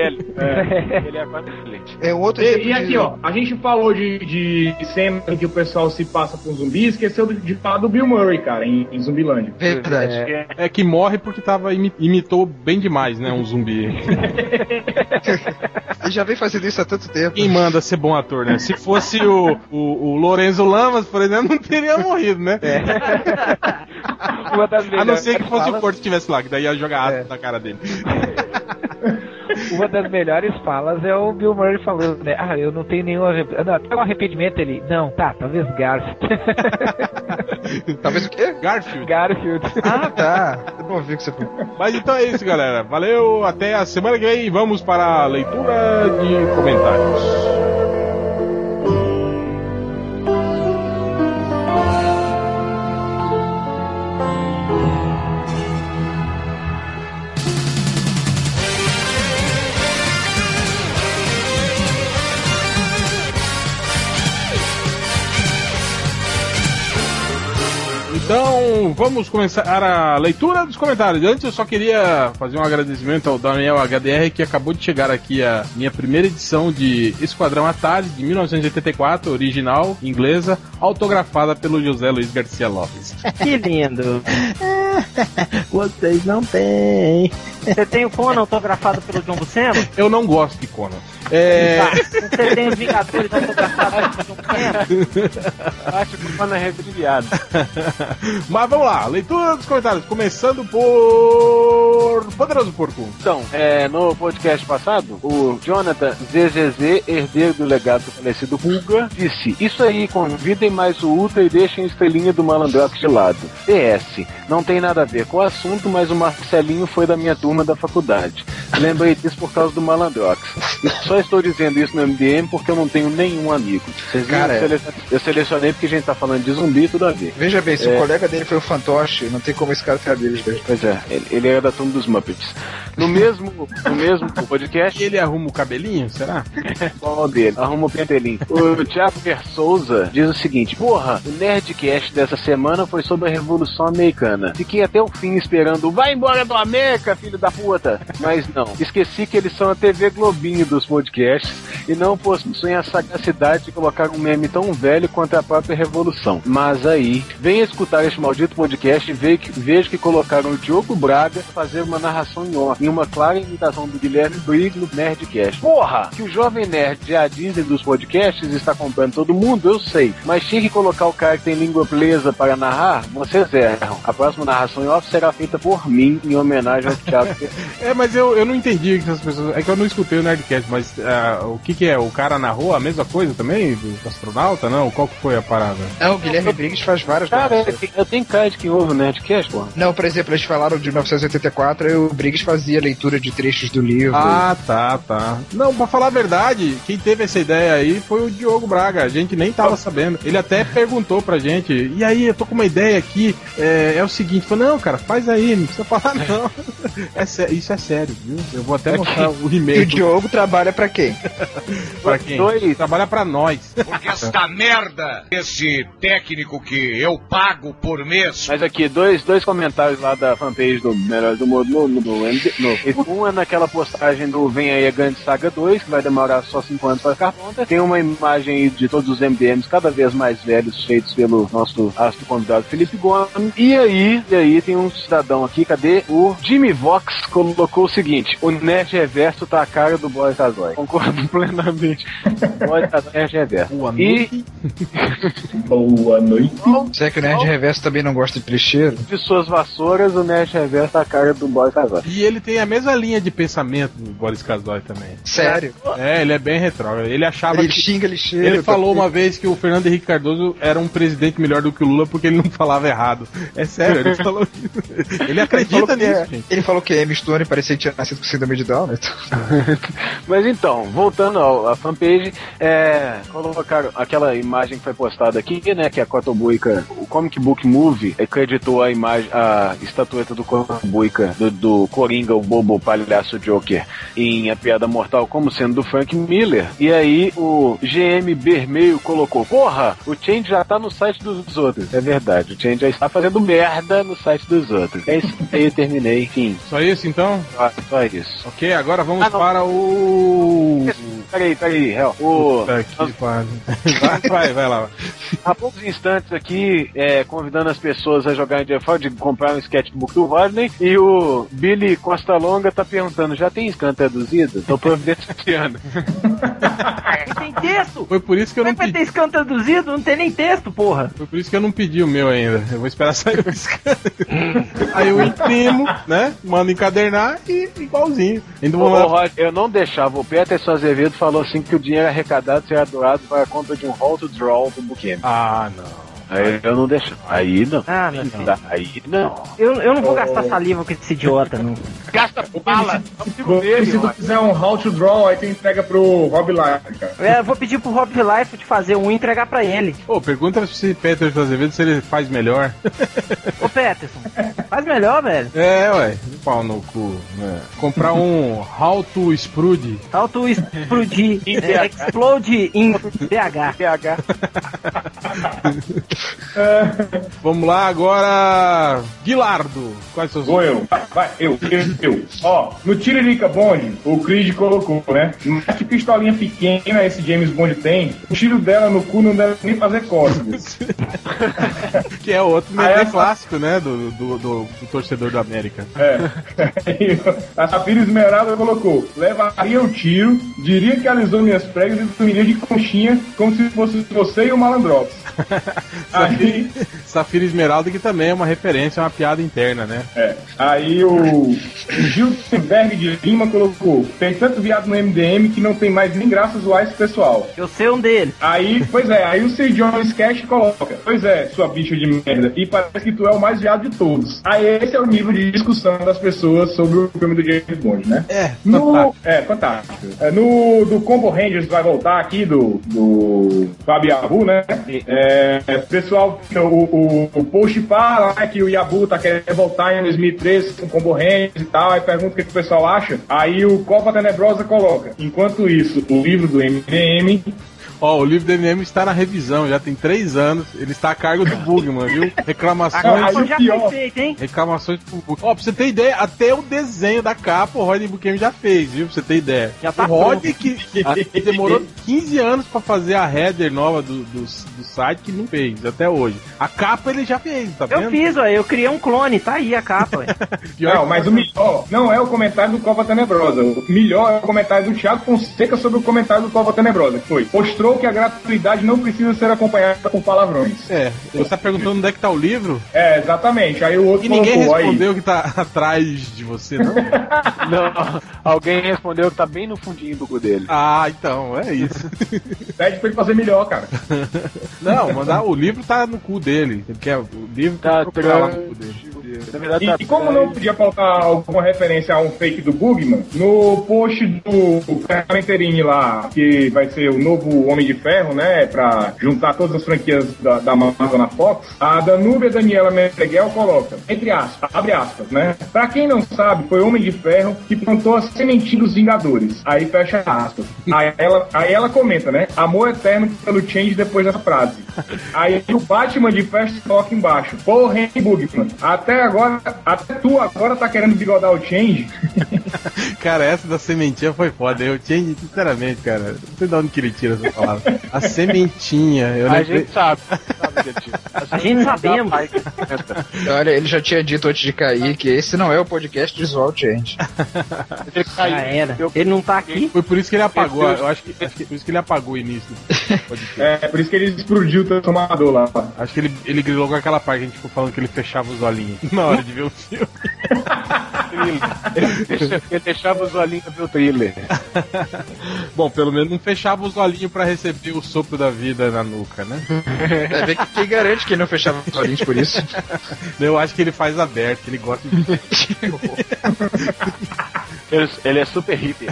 Ele é excelente. É um outro E, exemplo e aqui, de... ó, a gente falou de, de cena em que o pessoal se passa por zumbi, esqueceu de, de falar do Bill Murray, cara, em, em Zumbilândia. Verdade. É, É que morre porque tava imi- imitou bem demais, né, um zumbi. Ele já vem fazendo isso há tanto tempo. Quem manda ser bom ator, né? Se fosse o, o, o Lorenzo Lamas, por exemplo, não teria morrido, né? Uma das A não ser que fosse o Porto que estivesse lá, que daí ia jogar ácido na cara dele. Uma das melhores falas é o Bill Murray falando, né? Ah, eu não tenho nenhum arrependimento. Não, tem um arrependimento ele. Não, tá, talvez Garfield. Talvez o quê? Garfield. Garfield. Ah, tá. Eu não ouvi o que você falou. Mas então é isso, galera. Valeu, até a semana que vem. Vamos para a leitura de comentários. Então, vamos começar a leitura dos comentários. Antes, eu só queria fazer um agradecimento ao Daniel HDR, que acabou de chegar aqui a minha primeira edição de Esquadrão Atari, de 1984, original, inglesa, autografada pelo José Luiz Garcia Lopes. Que lindo. Vocês não têm. Você tem o Conan autografado pelo John Buscema? Eu não gosto de Conan. É... Tá. Você tem os Vingadores autografados pelo John Buscema? acho que quando é rebrilhado. Mas vamos lá, leitura dos comentários, começando por. Poderoso Porco. Então, é, no podcast passado, o Jonathan ZZZ, herdeiro do legado do falecido Pulga, disse: Isso aí, convidem mais o Ultra e deixem a estrelinha do Malandrox de lado. PS, não tem nada a ver com o assunto, mas o Marcelinho foi da minha turma da faculdade. Lembrei disso por causa do Malandrox. Só estou dizendo isso no MDM porque eu não tenho nenhum amigo. Vocês viram? Cara, eu, selecion- eu selecionei porque a gente tá falando de zumbi, tudo a ver. Veja bem, se É. o colega dele foi o fantoche, não tem como esse cara ter amigos dele. Pois é, ele, ele era da turma dos Muppets. No mesmo, no mesmo podcast, E ele arruma o cabelinho, será? qual dele? Arruma o pentelinho. O Thiago Versouza diz o seguinte: Porra, o Nerdcast dessa semana foi sobre a Revolução Americana. Fiquei até o fim esperando, vai embora do América, filho da puta! Mas não. Esqueci que eles são a TV Globinho dos podcasts e não possuem a sagacidade de colocar um meme tão velho quanto a própria Revolução. Mas aí, venha escutar este maldito podcast e ve- veja que colocaram o Diogo Braga fazer uma narração em off, em uma clara imitação do Guilherme Briggs no Nerdcast. Porra! Que o Jovem Nerd a Disney dos podcasts está comprando todo mundo, eu sei. Mas tinha que colocar o cara que tem língua presa para narrar, vocês erram. A próxima narração em off será feita por mim, em homenagem ao Thiago É, mas eu, eu não entendi que essas pessoas. É que eu não escutei o Nerdcast, mas ah, o que que é? O cara narrou a mesma coisa também? Do astronauta? Não? Qual que foi a parada? Não, o Guilherme Briggs faz várias Cara, narrações. eu tenho cara de quem ouve o Nerdcast, pô. Não, por exemplo, eles falaram de 1984 e o Briggs fazia leitura de trechos do livro. Ah, tá, tá. Não, pra falar a verdade, quem teve essa ideia aí foi o Diogo Braga. A gente nem tava sabendo. Ele até perguntou pra gente, e aí, eu tô com uma ideia aqui, é, é o seguinte, falou, não, cara, faz aí, não precisa falar não. É sé- isso é sério, viu? Eu vou até mostrar o E o e-mail Diogo trabalha pra quem? pra quem Dois. trabalha pra nós. Porque esta merda, esse técnico que eu pago por mês, Mas aqui, dois, dois comentários lá da fanpage do Melhor do Mundo no, no, no, no. Um é naquela postagem do Vem aí a Grande Saga 2, que vai demorar só 5 anos para ficar pronta. Tem uma imagem aí de todos os MDMs cada vez mais velhos, feitos pelo nosso astro convidado Felipe Gomes. E aí, e aí tem um cidadão aqui, cadê? O Jimmy Vox colocou o seguinte: o Nerd Reverso tá a cara do Boris Azoy. Concordo plenamente. Boris Azoy Nerd Reverso. Boa E Boa noite. Será que o Nerd Reverso também não gosta de lixeiro? de suas vassouras, o Nerd Reverso tá a cara do Boris Azoy. E ele tem a mesma linha de pensamento do Boris Casoy também. Sério? É, ele é bem retrógrado. Ele achava Ele que. xinga lixeiro. Ele tá- falou uma vez que o Fernando Henrique Cardoso era um presidente melhor do que o Lula porque ele não falava errado. É sério, ele falou isso. Ele acredita nisso, é- gente. ele falou que a Amy Stone parecia que tinha nascido com síndrome de Down, né? Mas então, voltando ao- à fanpage, é, colocaram aquela imagem que foi postada aqui, né, que é a Cotobuica, o Comic Book Movie, acreditou a imagem, a estatueta do Cotobuica, do, do Coringa, o bobo palhaço Joker, em A Piada Mortal como sendo do Frank Miller. E aí o GM Vermelho colocou, porra, o Change já tá no site dos outros. É verdade, o Change já está fazendo merda no site dos outros. É isso aí, eu terminei, enfim, Só isso então? só, só isso. Ok, agora vamos Ah, para o. Peraí, peraí, Hel. O... Puta que pariu. Vai, vai, vai lá. Há poucos instantes aqui, é, convidando as pessoas a jogarem Jeffrey, de comprar um sketchbook do Rodney, e o Billy Costa Longa tá perguntando, já tem scan traduzido? Tô providenciando. Tem texto! Foi por isso que eu Como é não que vai pedi. ter scan traduzido? Não tem nem texto, porra! Foi por isso que eu não pedi o meu ainda. Eu vou esperar sair o scan. Aí eu imprimo, né? Mando encadernar e igualzinho. Ainda Ô, vou ô, lá. Rod, eu não deixava. O Peterson Azevedo falou assim que o dinheiro arrecadado será doado para a compra de um Hall to Draw do Bookend. Ah, não. Aí eu não deixava. Aí não. Ah, meu Deus. Aí não. Eu, eu não vou gastar saliva com esse idiota, não. Gasta bala! Se tu fizer um How to Draw, aí tu entrega pro Rob Life, cara. É, eu vou pedir pro Rob Life de fazer um e entregar pra ele. Ô, pergunta se Peter Azevedo se ele faz melhor. Ô, Peterson, faz melhor, velho. É, ué. Pau no cu. né? Comprar um How to Sprude. Auto explodir. Em é, explode em BH. PH. Vamos lá agora. Guilardo. Quais são os Vou eu. Vai, eu, eu, eu. Ó, no Tiririca Bond, o Creed colocou, né? Mas que pistolinha pequena esse James Bond tem, o tiro dela no cu não deve nem fazer cócegas. Que é outro meme essa- clássico, né? Do, do, do- do torcedor da América. É. A Safira Esmeralda colocou: levaria o tiro, diria que alisou minhas pregas e dormiria de conchinha, como se fosse você e o Malandrox. Aí, Safira Esmeralda, que também é uma referência, é uma piada interna, né? é. Aí o, Gilberg de Lima colocou: tem tanto viado no MDM que não tem mais nem graça zoar esse pessoal. Eu sei um deles. Aí, pois é, aí o Sir John Sketch coloca: Pois é, sua bicha de merda, e parece que tu é o mais viado de todos. Aí esse é o nível de discussão das pessoas sobre o filme do James Bond, né? É, No, é, fantástico. É, no do Combo Rangers vai voltar aqui do, do Fábio Yabu, né? É, pessoal, o, o, o post fala né, que o Yabu tá querendo voltar em 2013 com Combo Rangers e tal, aí pergunta o que, que o pessoal acha. Aí o Copa Tenebrosa coloca: Enquanto isso, o livro do MDM Ó, o livro do MDM está na revisão, já tem três anos. Ele está a cargo do Bugman, viu? Reclamações. Aí o já pior- foi feito, hein? Reclamações pro Bugman. Ó, pra você ter ideia, até o desenho da capa o Rodney Buchanan já fez, viu? Pra você ter ideia. Já tá o Rodney que que demorou 15 anos pra fazer a header nova do, do, do site que não fez até hoje. A capa ele já fez, tá vendo? Eu fiz, ó, eu criei um clone, tá aí a capa, Não, mas o melhor não é o comentário do Cova Tenebrosa. O melhor é o comentário do Thiago Fonseca sobre o comentário do Cova Tenebrosa. que Foi. Mostrou que a gratuidade não precisa ser acompanhada com palavrões. É, você tá perguntando onde é que tá o livro? É, exatamente. Aí o outro E ninguém colocou aí. respondeu que tá atrás de você, não? Não, alguém respondeu que tá bem no fundinho do cu dele. Ah, então, é isso. Pede pra ele fazer melhor, cara. Não, mandar o livro tá no cu dele. Ele quer o livro Tá procurar lá no cu dele. Verdade, E, tá e como não podia faltar alguma referência a um fake do Bugman, no post do Ferramenterini lá, que vai ser o novo Homem de Ferro, né, pra juntar todas as franquias da, da na Fox, a Danúbia Daniela Meneghel coloca, entre aspas, abre aspas, né, pra quem não sabe, foi o Homem de Ferro que plantou a sementinha dos Vingadores, aí fecha aspas. Aí ela, aí ela comenta, né, amor eterno pelo Change depois dessa frase. Aí o Batman de Ferro coloca embaixo, porra, Bugman, até agora, até tu agora tá querendo bigodar o Change? Cara, essa da sementinha foi foda. Eu tinha, sinceramente, cara, não sei de onde que ele tira essa palavra. A sementinha, eu A lembrei. gente sabe. sabe. A gente sabemos. Olha, ele já tinha dito antes de cair que esse não é o podcast de Swall Change. Ele Já caiu. era. Eu- Ele não tá aqui. Foi por isso que ele apagou. Eu acho que, acho que por isso que ele apagou o início. É, por isso que ele explodiu o transformador lá. Acho que ele, ele grilou com aquela parte que a gente ficou falando que ele fechava os olhinhos na hora de ver o filme. Ele, deixa- ele deixava os olhinhos ver o thriller. Bom, pelo menos não fechava os olhinhos pra receber o sopro da vida na nuca, né? É ver que quem garante que ele não fechava os olhinhos por isso. Eu acho que ele faz aberto, ele gosta de. Ele, ele é super hippie.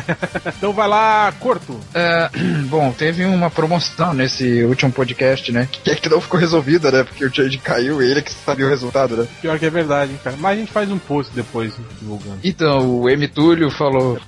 Então vai lá, Corto. É, bom, teve uma promoção nesse último podcast, né? Que é que não ficou resolvida, né? Porque o Change caiu e ele que sabia o resultado, né? Pior que é verdade, hein, cara. Mas a gente faz um post depois divulgando. Então, o M. Túlio falou.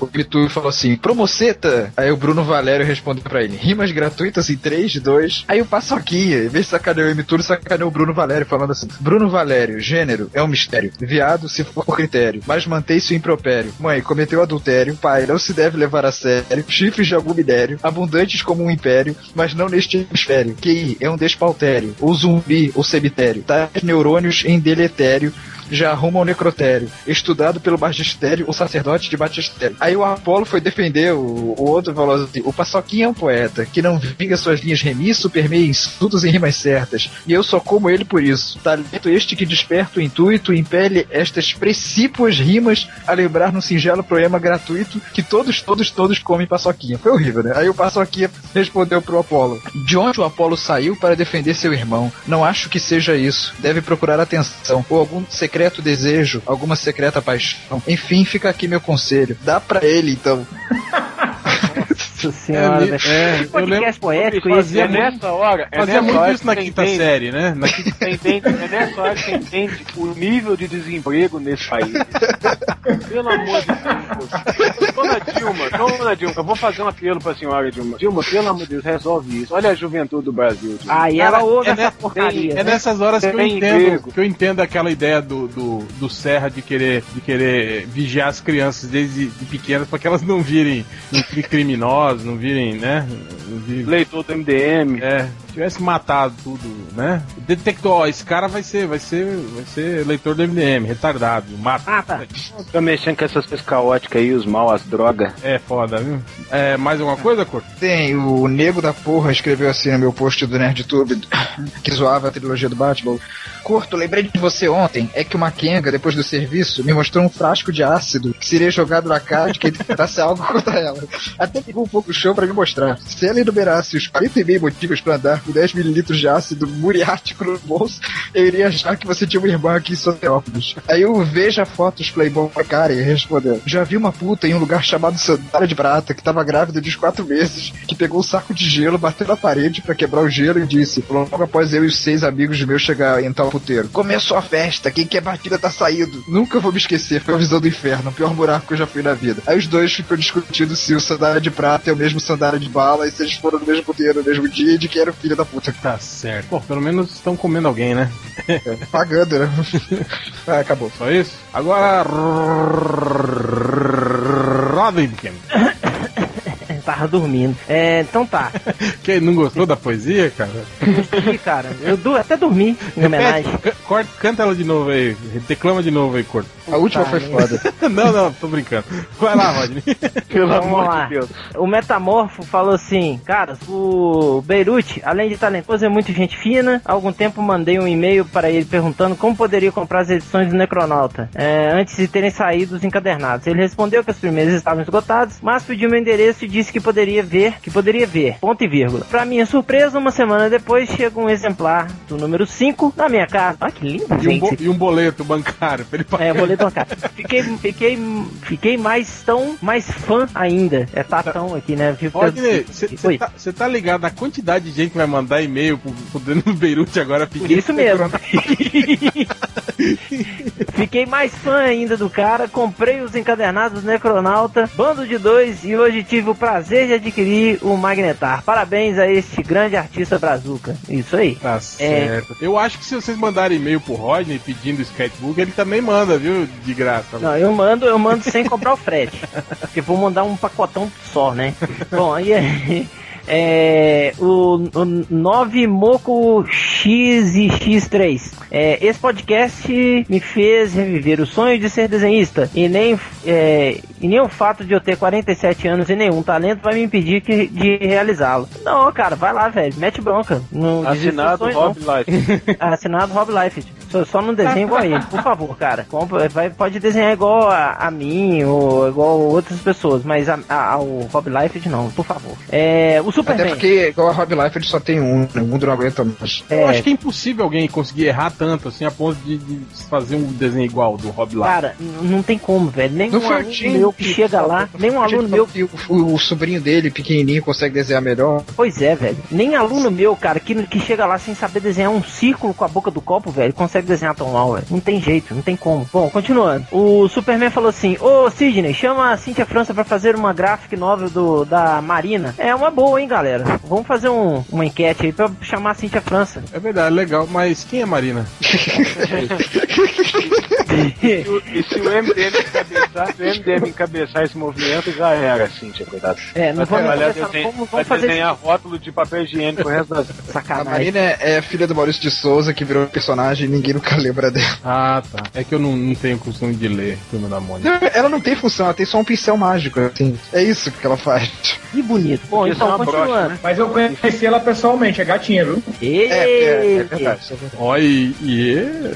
O. Túlio falou assim, promoceta! Aí o Bruno Valério respondeu pra ele, rimas gratuitas em 3, 2. Aí o Paçoquinha, em vez de sacanear o M. Túlio, sacaneou o Bruno Valério, falando assim, Bruno Valério, gênero, é um mistério. Viado, se for critério, mas mantém-se o impropério. Mãe, cometeu adultério. Pai, não se deve levar a sério. Chifres de algum minério, abundantes como um império, mas não neste hemisfério. QI é um despautério, ou zumbi, ou cemitério. Tais neurônios em deletério, já arruma o necrotério, estudado pelo magistério, o sacerdote de batistério. Aí o Apolo foi defender o, o outro e falou assim: o Paçoquinha é um poeta que não vinga suas linhas remisso, permeia estudos em rimas certas, e eu só como ele por isso. Talento este que desperta o intuito, impele estas precípuas rimas a lembrar num singelo poema gratuito que todos, todos, todos comem Paçoquinha. Foi horrível, né? Aí o Paçoquinha respondeu pro Apolo: De onde o Apolo saiu para defender seu irmão? Não acho que seja isso. Deve procurar atenção ou algum secreto desejo, alguma secreta paixão. Enfim, fica aqui meu conselho. Dá pra ele então. Nossa senhora, É, velho. é, Que eu podcast poético fazia esse, É nessa hora. É Fazia nessa muito hora isso na quinta entende- série, né? Na quinta... Você entende, é nessa hora que você entende o nível de desemprego nesse país. Pelo amor de Deus. Dona Dilma, dona Dilma, eu vou fazer um apelo pra senhora Dilma. Dilma, pelo amor de Deus, resolve isso. Olha a juventude do Brasil. Dilma. Aí ela ouve é, essa porcaria. é né? nessas horas que eu entendo, emprego. que eu entendo aquela ideia do, do, do Serra de querer, de querer vigiar as crianças desde de pequenas para que elas não virem, não não virem, né? Não virem, Leitor do MDM. é, tivesse matado tudo, né? Detectou, ó, esse cara vai ser, vai ser, vai ser leitor do MDM, retardado, mata. Ah, tá. Tô mexendo com essas coisas caóticas aí, os mal, as drogas. É foda, viu? É, mais alguma coisa, Corto? Tem, o Nego da Porra escreveu assim no meu post do NerdTube, que zoava a trilogia do Batman. Curto, lembrei de você ontem, é que o Makenga, depois do serviço, me mostrou um frasco de ácido que seria jogado na cara de quem tentasse algo contra ela. Até pegou um pouco o chão pra me mostrar. Se ela enumerasse os 40 e meio motivos pra andar com 10ml de ácido muriático no bolso, eu iria achar que você tinha uma irmã aqui em Soteópolis. Aí o Veja Fotos Playboy Karen respondeu: Já vi uma puta em um lugar chamado Sandália de Prata, que tava grávida de uns quatro meses, que pegou um saco de gelo, bateu na parede pra quebrar o gelo e disse: Logo após eu e os seis amigos meus chegar em tal puteiro. Começou a festa, quem quer batida tá saindo. Nunca vou me esquecer, foi a visão do inferno, o pior buraco que eu já fui na vida. Aí os dois ficam discutindo se o Sandália de Prata é o mesmo Sandália de Bala e se eles foram no mesmo puteiro no mesmo dia e de que era o filho da puta. Tá certo. Pô, pelo menos estão comendo alguém, né? Pagando, né? ah, acabou. Só isso? Agora. Rodinkin. Tava dormindo. É, então tá. Quem não gostou da poesia, cara? Ih, cara, eu du- até dormi em homenagem. Repete, ca- corta, canta ela de novo aí. Declama de novo aí, Corto. A última Tá, foi foda. não, não, tô brincando. Vai lá, Rodney. Pelo Vamos amor lá. de Deus. O Metamorfo falou assim, cara, o Beirute, além de talentoso, é muito gente fina. Há algum tempo mandei um e-mail para ele perguntando como poderia comprar as edições do Necronauta é, antes de terem saído os encadernados. Ele respondeu que as primeiras estavam esgotadas, mas pediu meu endereço e disse que poderia ver, que poderia ver, ponto e vírgula. Pra minha surpresa, uma semana depois chega um exemplar do número 5 na minha casa. Olha que lindo, E um, gente. bo- e um boleto bancário pra ele pagar. É, boleto bancário. Fiquei, fiquei, fiquei mais tão, mais fã ainda. É tatão aqui, né? Rodney, você tá, ligado na quantidade de gente que vai mandar e-mail pro, pro Dano Beirute agora Por pedindo isso mesmo. Fiquei mais fã ainda do cara, comprei os encadernados Necronauta, bando de dois, e hoje tive o prazer de adquirir o Magnetar. Parabéns a este grande artista brazuca. Isso aí. Tá certo. Eu acho que se vocês mandarem e-mail pro Rodney pedindo sketchbook, ele também manda, viu? De graça. Não, eu mando, eu mando sem comprar o frete. Porque vou mandar um pacotão só, né? Bom, aí é. O, o 9 Moco X e X3. É, esse podcast me fez reviver o sonho de ser desenhista. E nem, é, e nem o fato de eu ter 47 anos e nenhum talento vai me impedir que- de realizá-lo. Não, cara, vai lá, velho. Mete bronca. Não Assinado Rob. Life. Assinado Rob Liefeld. Só, só não desenha igual a ele, por favor, cara. Compra- vai, pode desenhar igual a, a mim ou igual outras pessoas, mas a, a- ao Rob Liefeld não, por favor. É, o Até Superman. porque, igual a Rob Life, ele só tem um, né? o mundo não aguenta mais. Eu É, acho que é impossível alguém conseguir errar tanto assim a ponto de, de fazer um desenho igual do Rob Life. Cara, não tem como, velho. Nem um o aluno meu que chega lá, nem um aluno meu. que o, o- o sobrinho dele, pequenininho, consegue desenhar melhor. Pois é, velho. Nem aluno meu, cara, que, que chega lá sem saber desenhar um círculo com a boca do copo, velho, consegue desenhar tão mal, velho. Não tem jeito, não tem como. Bom, continuando. O Superman falou assim: Ô Sidney, chama a Cintia França pra fazer uma graphic novel do, da Marina. É uma boa, hein, galera. Vamos fazer um, uma enquete aí pra chamar a Cintia França. É verdade, legal, mas quem é Marina? E E se o MDM encabeçar, se o MDM encabeçar esse movimento, já era, Cíntia, coitado. É, não Vai vamos trabalhar começar, desenho- vamos, vai vamos fazer desenhar rótulo de papel higiênico o resto das... A sacanagem. Marina é, é filha do Maurício de Souza, que virou personagem e ninguém nunca lembra dela. Ah, tá. É que eu não, não tenho costume de ler filme da Mônica. Não, Ela não tem função, ela tem só um pincel mágico, assim. É isso que ela faz. Que bonito. Bom, Isso é então, uma brocha, continuando. né? Mas eu conheci ela pessoalmente, é gatinha, viu? Ei! É, é, é verdade. Ó, e, e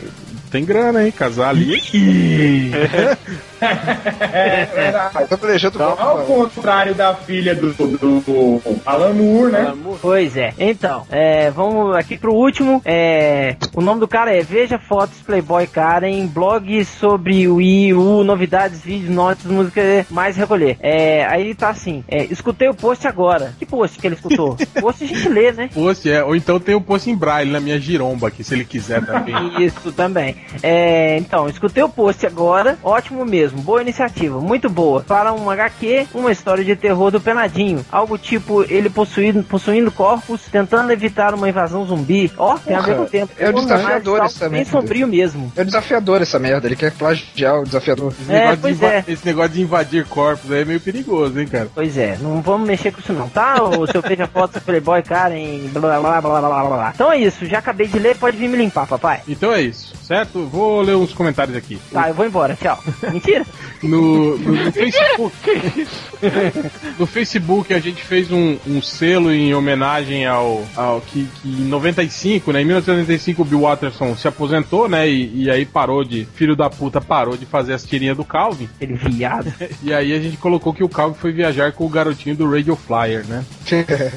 tem grana, hein? Casar ali. É verdade. Tô planejando Ao contrário da filha do, do Alan Moore, né? Pois é. Então, é, vamos aqui pro último. É, o nome do cara é Veja Fotos Playboy Karen, blog sobre o Wii U, novidades, vídeos, notas, música, mais recolher. É, aí tá assim, é, escutei o post agora. Que post que ele escutou? post a gente lê, né? Post, é. Ou então tem o post em braille na minha giromba aqui, se ele quiser também. Isso também. É, então, escutei o post agora. Ótimo mesmo. Boa iniciativa. Muito boa. Para um HQ, uma história de terror do Penadinho. Algo tipo ele possuindo, possuindo corpos, tentando evitar uma invasão zumbi. Ó, tem a ver com o tempo. é o desafiador Mas, essa Bem merda. sombrio mesmo. É desafiador essa merda, ele quer plagiar o desafiador. Esse, É, negócio de pois inva- é. esse negócio de invadir corpos aí é meio perigoso, hein, cara? Pois é, não vamos mexer com isso não, tá? O seu veja fotos Playboy Karen, blá blá blá blá blá blá blá. Então é isso, já acabei de ler, pode vir me limpar, papai. Então é isso, certo? Vou ler uns comentários aqui. Tá, eu vou embora, tchau. Mentira? No, no, no Facebook. no Facebook a gente fez um, um selo em homenagem ao, ao que, que em 95, né? Em 1995 o Bill Watterson se aposentou, né? E, e aí parou de. Filho da puta parou de fazer as tirinhas do Calvin. Ele viado. E aí a gente colocou que o Calvin foi viajar com o garotinho do Radio Flyer, né?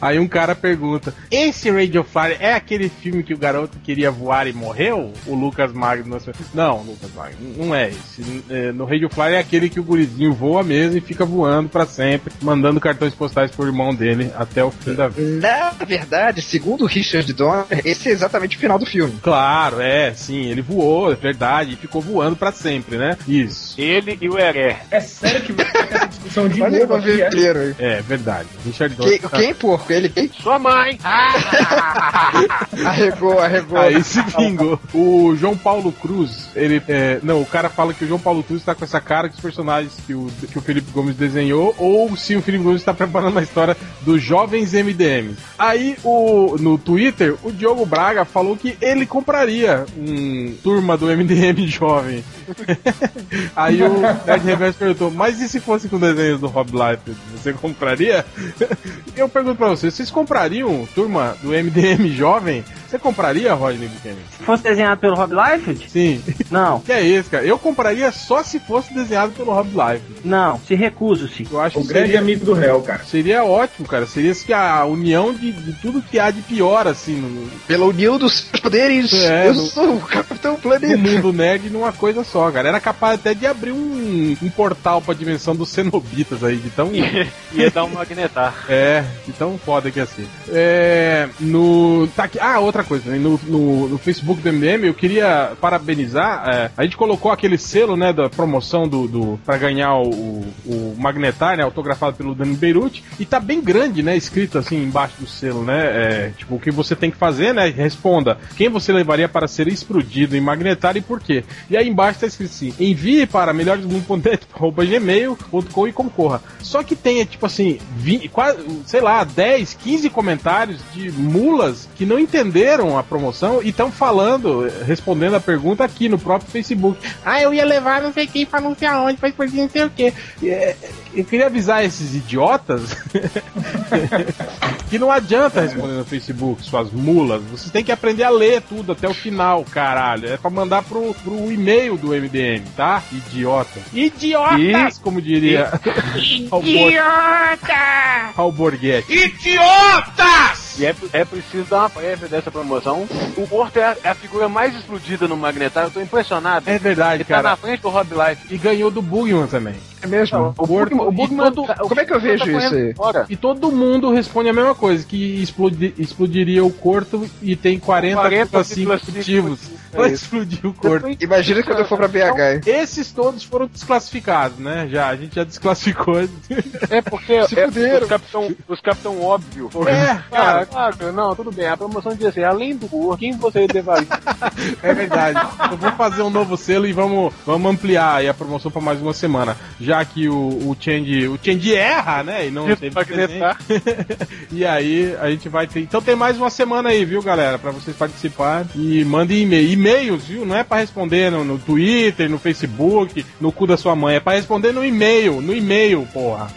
Aí um cara pergunta: Esse Radio Flyer é aquele filme que o garoto queria voar e morreu? O Lucas Magno. Não, Lucas Magno, não é esse. É, No Radio Flyer é aquele que o gurizinho voa mesmo e fica voando pra sempre, mandando cartões postais pro irmão dele até o fim da vida. Na verdade, segundo Richard Donner, esse é exatamente o final do filme. Claro, é, sim, ele voou, é verdade, e ficou voando pra sempre, né? Isso. Ele e o Heré. É sério que vai ter essa discussão de Olha novo aqui, é? aí. É, verdade. Richard Donner. Quem, quem, porco? Ele quem? Sua mãe! Arregou, arregou. Aí se vingou. O João Paulo Cruz, ele. é, não, o cara fala que o João Paulo Cruz tá com essa cara que os personagens que o, que o Felipe Gomes desenhou, ou se o Felipe Gomes está preparando uma história dos jovens MDM. Aí o, no Twitter, o Diogo Braga falou que ele compraria um turma do MDM jovem. Aí o Nerd Reverso perguntou, mas e se fosse com desenhos do Rob Liefeld? Você compraria? Eu pergunto pra vocês, vocês comprariam turma do MDM jovem? Você compraria, Rodney Buchanan? Se fosse desenhado pelo Rob Liefeld? Sim. Não, Que é isso, cara? Eu compraria só se fosse desenhado pelo Rob Liefeld. não, se recuso-se. Eu acho O que grande seria, amigo do réu, cara. seria ótimo, cara. Seria assim, a união de, de tudo que há de pior, assim, no, Pela união dos seus poderes, É, eu no- sou o Capitão Planeta. mundo nerd numa coisa só, cara. Era capaz até de abrir um, um portal pra dimensão dos cenobitas aí, de tão. Ia dar um magnetar. É, de tão foda que é assim. É, no. Tá aqui, ah, outra coisa, né? no, no, no Facebook do MDM, eu queria parabenizar. é, a gente colocou aquele selo, né, da promoção do. do pra ganhar o, o Magnetar, né, autografado pelo Dani Beirute, e tá bem grande, né, escrito assim embaixo do selo, né? é, tipo, o que você tem que fazer, né? Responda. Quem você levaria para ser explodido em Magnetar e por quê? E aí embaixo tá escrito assim: envie para melhoresmundo.net.gmail.com e concorra. Só que tem, tipo assim, 20, quase, sei lá, 10, 15 comentários de mulas que não entenderam a promoção e estão falando, respondendo a pergunta aqui no próprio Facebook. Ah, eu ia levar não sei quem pra não sei aonde, pra explodir não sei o quê. E, é, Eu queria avisar esses idiotas que não adianta responder no Facebook, suas mulas. Vocês têm que aprender a ler tudo até o final, caralho. É pra mandar pro, pro e-mail do MDM, tá? Idiota. Idiotas, como diria Idiota! Raul Borghetti. Idiotas! E é, é preciso dar uma prévia dessa promoção. O Porto é a, é a figura mais explodida no Magnetar. Eu tô impressionado. É verdade, Ele tá na cara. frente do Rob Life. E ganhou do Bugman também. É mesmo? O Bugman, o Bugman todo- tá- o como é que eu vejo tá isso correndo aí? Fora. E todo mundo responde a mesma coisa, que explodi- explodiria o corpo e tem 40,5 40,5 motivos pra É explodir o corpo. Imagina quando eu for pra BH, hein? Esses todos foram desclassificados, né? Já, a gente já desclassificou. É porque Se é, os capitão, os capitão óbvio. É, Cara, claro, não, tudo bem. A promoção devia ser além do cor, quem você levaria? É verdade. Eu vou fazer um novo selo e vamos, vamos ampliar aí a promoção para mais uma semana. Já que o, o Change. O Change erra, né? E não teve. E aí a gente vai ter. Então tem mais uma semana aí, viu, galera? Pra vocês participarem. E mandem e-mail. E-mails, viu? Não é pra responder no, no Twitter, no Facebook, no cu da sua mãe. É pra responder no e-mail. No e-mail, porra.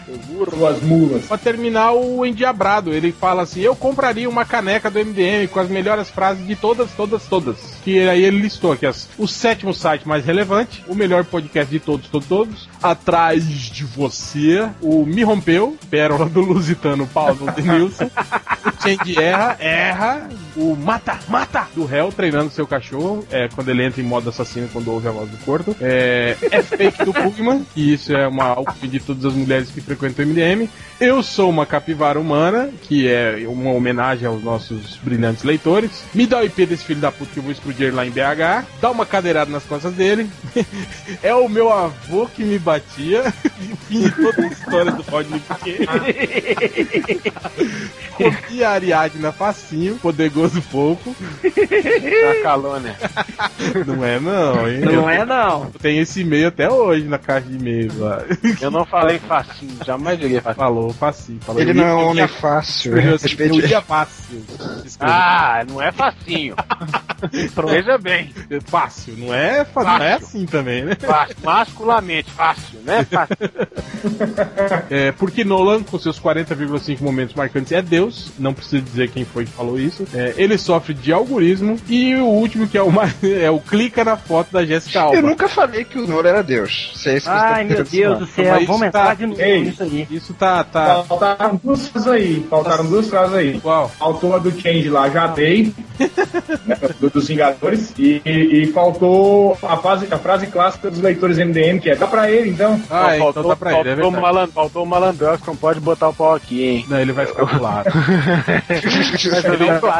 Suas mulas. Pra terminar o endiabrado, ele fala assim: Eu compraria uma caneca do MDM com as melhores frases de todas, todas, todas. Que aí ele listou aqui as, o sétimo site mais relevante, o melhor podcast de todos, todos, todos. Atrás de você, o Me Rompeu, Pérola do Lusitano Paulo Denilson. o Change erra, erra. O Mata, Mata do réu treinando seu cachorro. É quando ele entra em modo assassino quando ouve a voz do corpo. É, é fake do Pugman, que isso é uma de todas as mulheres que frequentam o MDM. Eu sou uma capivara humana, que é uma homenagem aos nossos brilhantes leitores. Me dá o IP desse filho da puta que eu vou explodir lá em BH. Dá uma cadeirada nas costas dele. é o meu avô que me batia. E o fim de toda a história do Rodney Piquet. Copia a Ariadna facinho, poderoso pouco. Na calônia. Não é não, hein? Não Eu é não. tenho esse e-mail até hoje na caixa de e-mails lá. Eu não falei facinho, jamais diria facinho. Falou facinho. Falou, Ele eu não é um eu homem fácil. assim, Respeite Eu ia fácil. Ah, não é facinho. Veja bem, Fácil, não é, fa- não é Fácil. assim também, né? fácil, masculamente, fácil, né? Fácil. É, porque Nolan, com seus 40,5 momentos marcantes, é Deus. Não preciso dizer quem foi que falou isso. É, ele sofre de algoritmo e o último que é o mais é o clica na foto da Jessica Alba. Eu nunca falei que o Noro era Deus. Se é isso que você tá Ai, meu Deus do céu, Mas vamos isso entrar tá- de novo nisso aí. Isso tá tá Faltaram duas frases aí. Faltaram duas frases aí. qual? Faltou a do Change lá, já dei, né, do, dos Vingadores, e, e- faltou a, frase, a frase clássica dos leitores MDM, que é dá pra ele, então. Ah, então faltou, tá pra ele, é faltou, o verdade. malan- faltou o malandrox, não pode botar o pau aqui, hein? Não, ele vai ficar pro lado.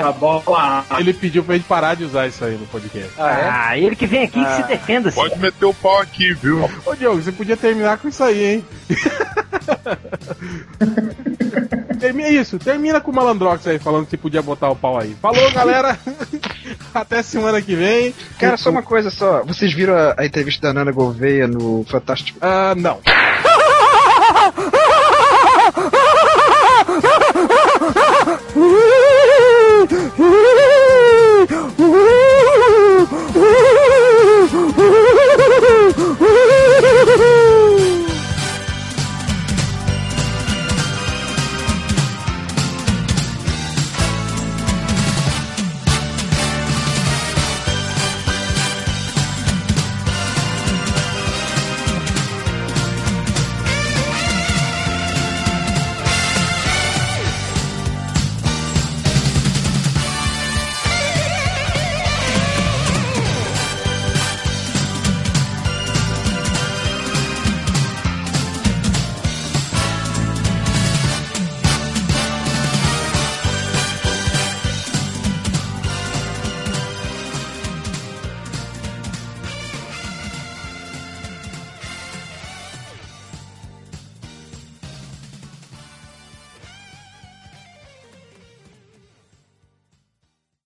Tá bom lá. Ele pediu pra gente parar de usar isso aí no podcast. Ah, ele que vem aqui que se defenda. assim. Pode meter o pau aqui, viu? Ô Diogo, você podia terminar com isso aí, hein? Termina isso, termina com o Malandrox aí falando que podia botar o pau aí. Falou, galera! Até semana que vem. Cara, só uma coisa só. Vocês viram a, a entrevista da Nana Gouveia no Fantástico? Ah, uh, não.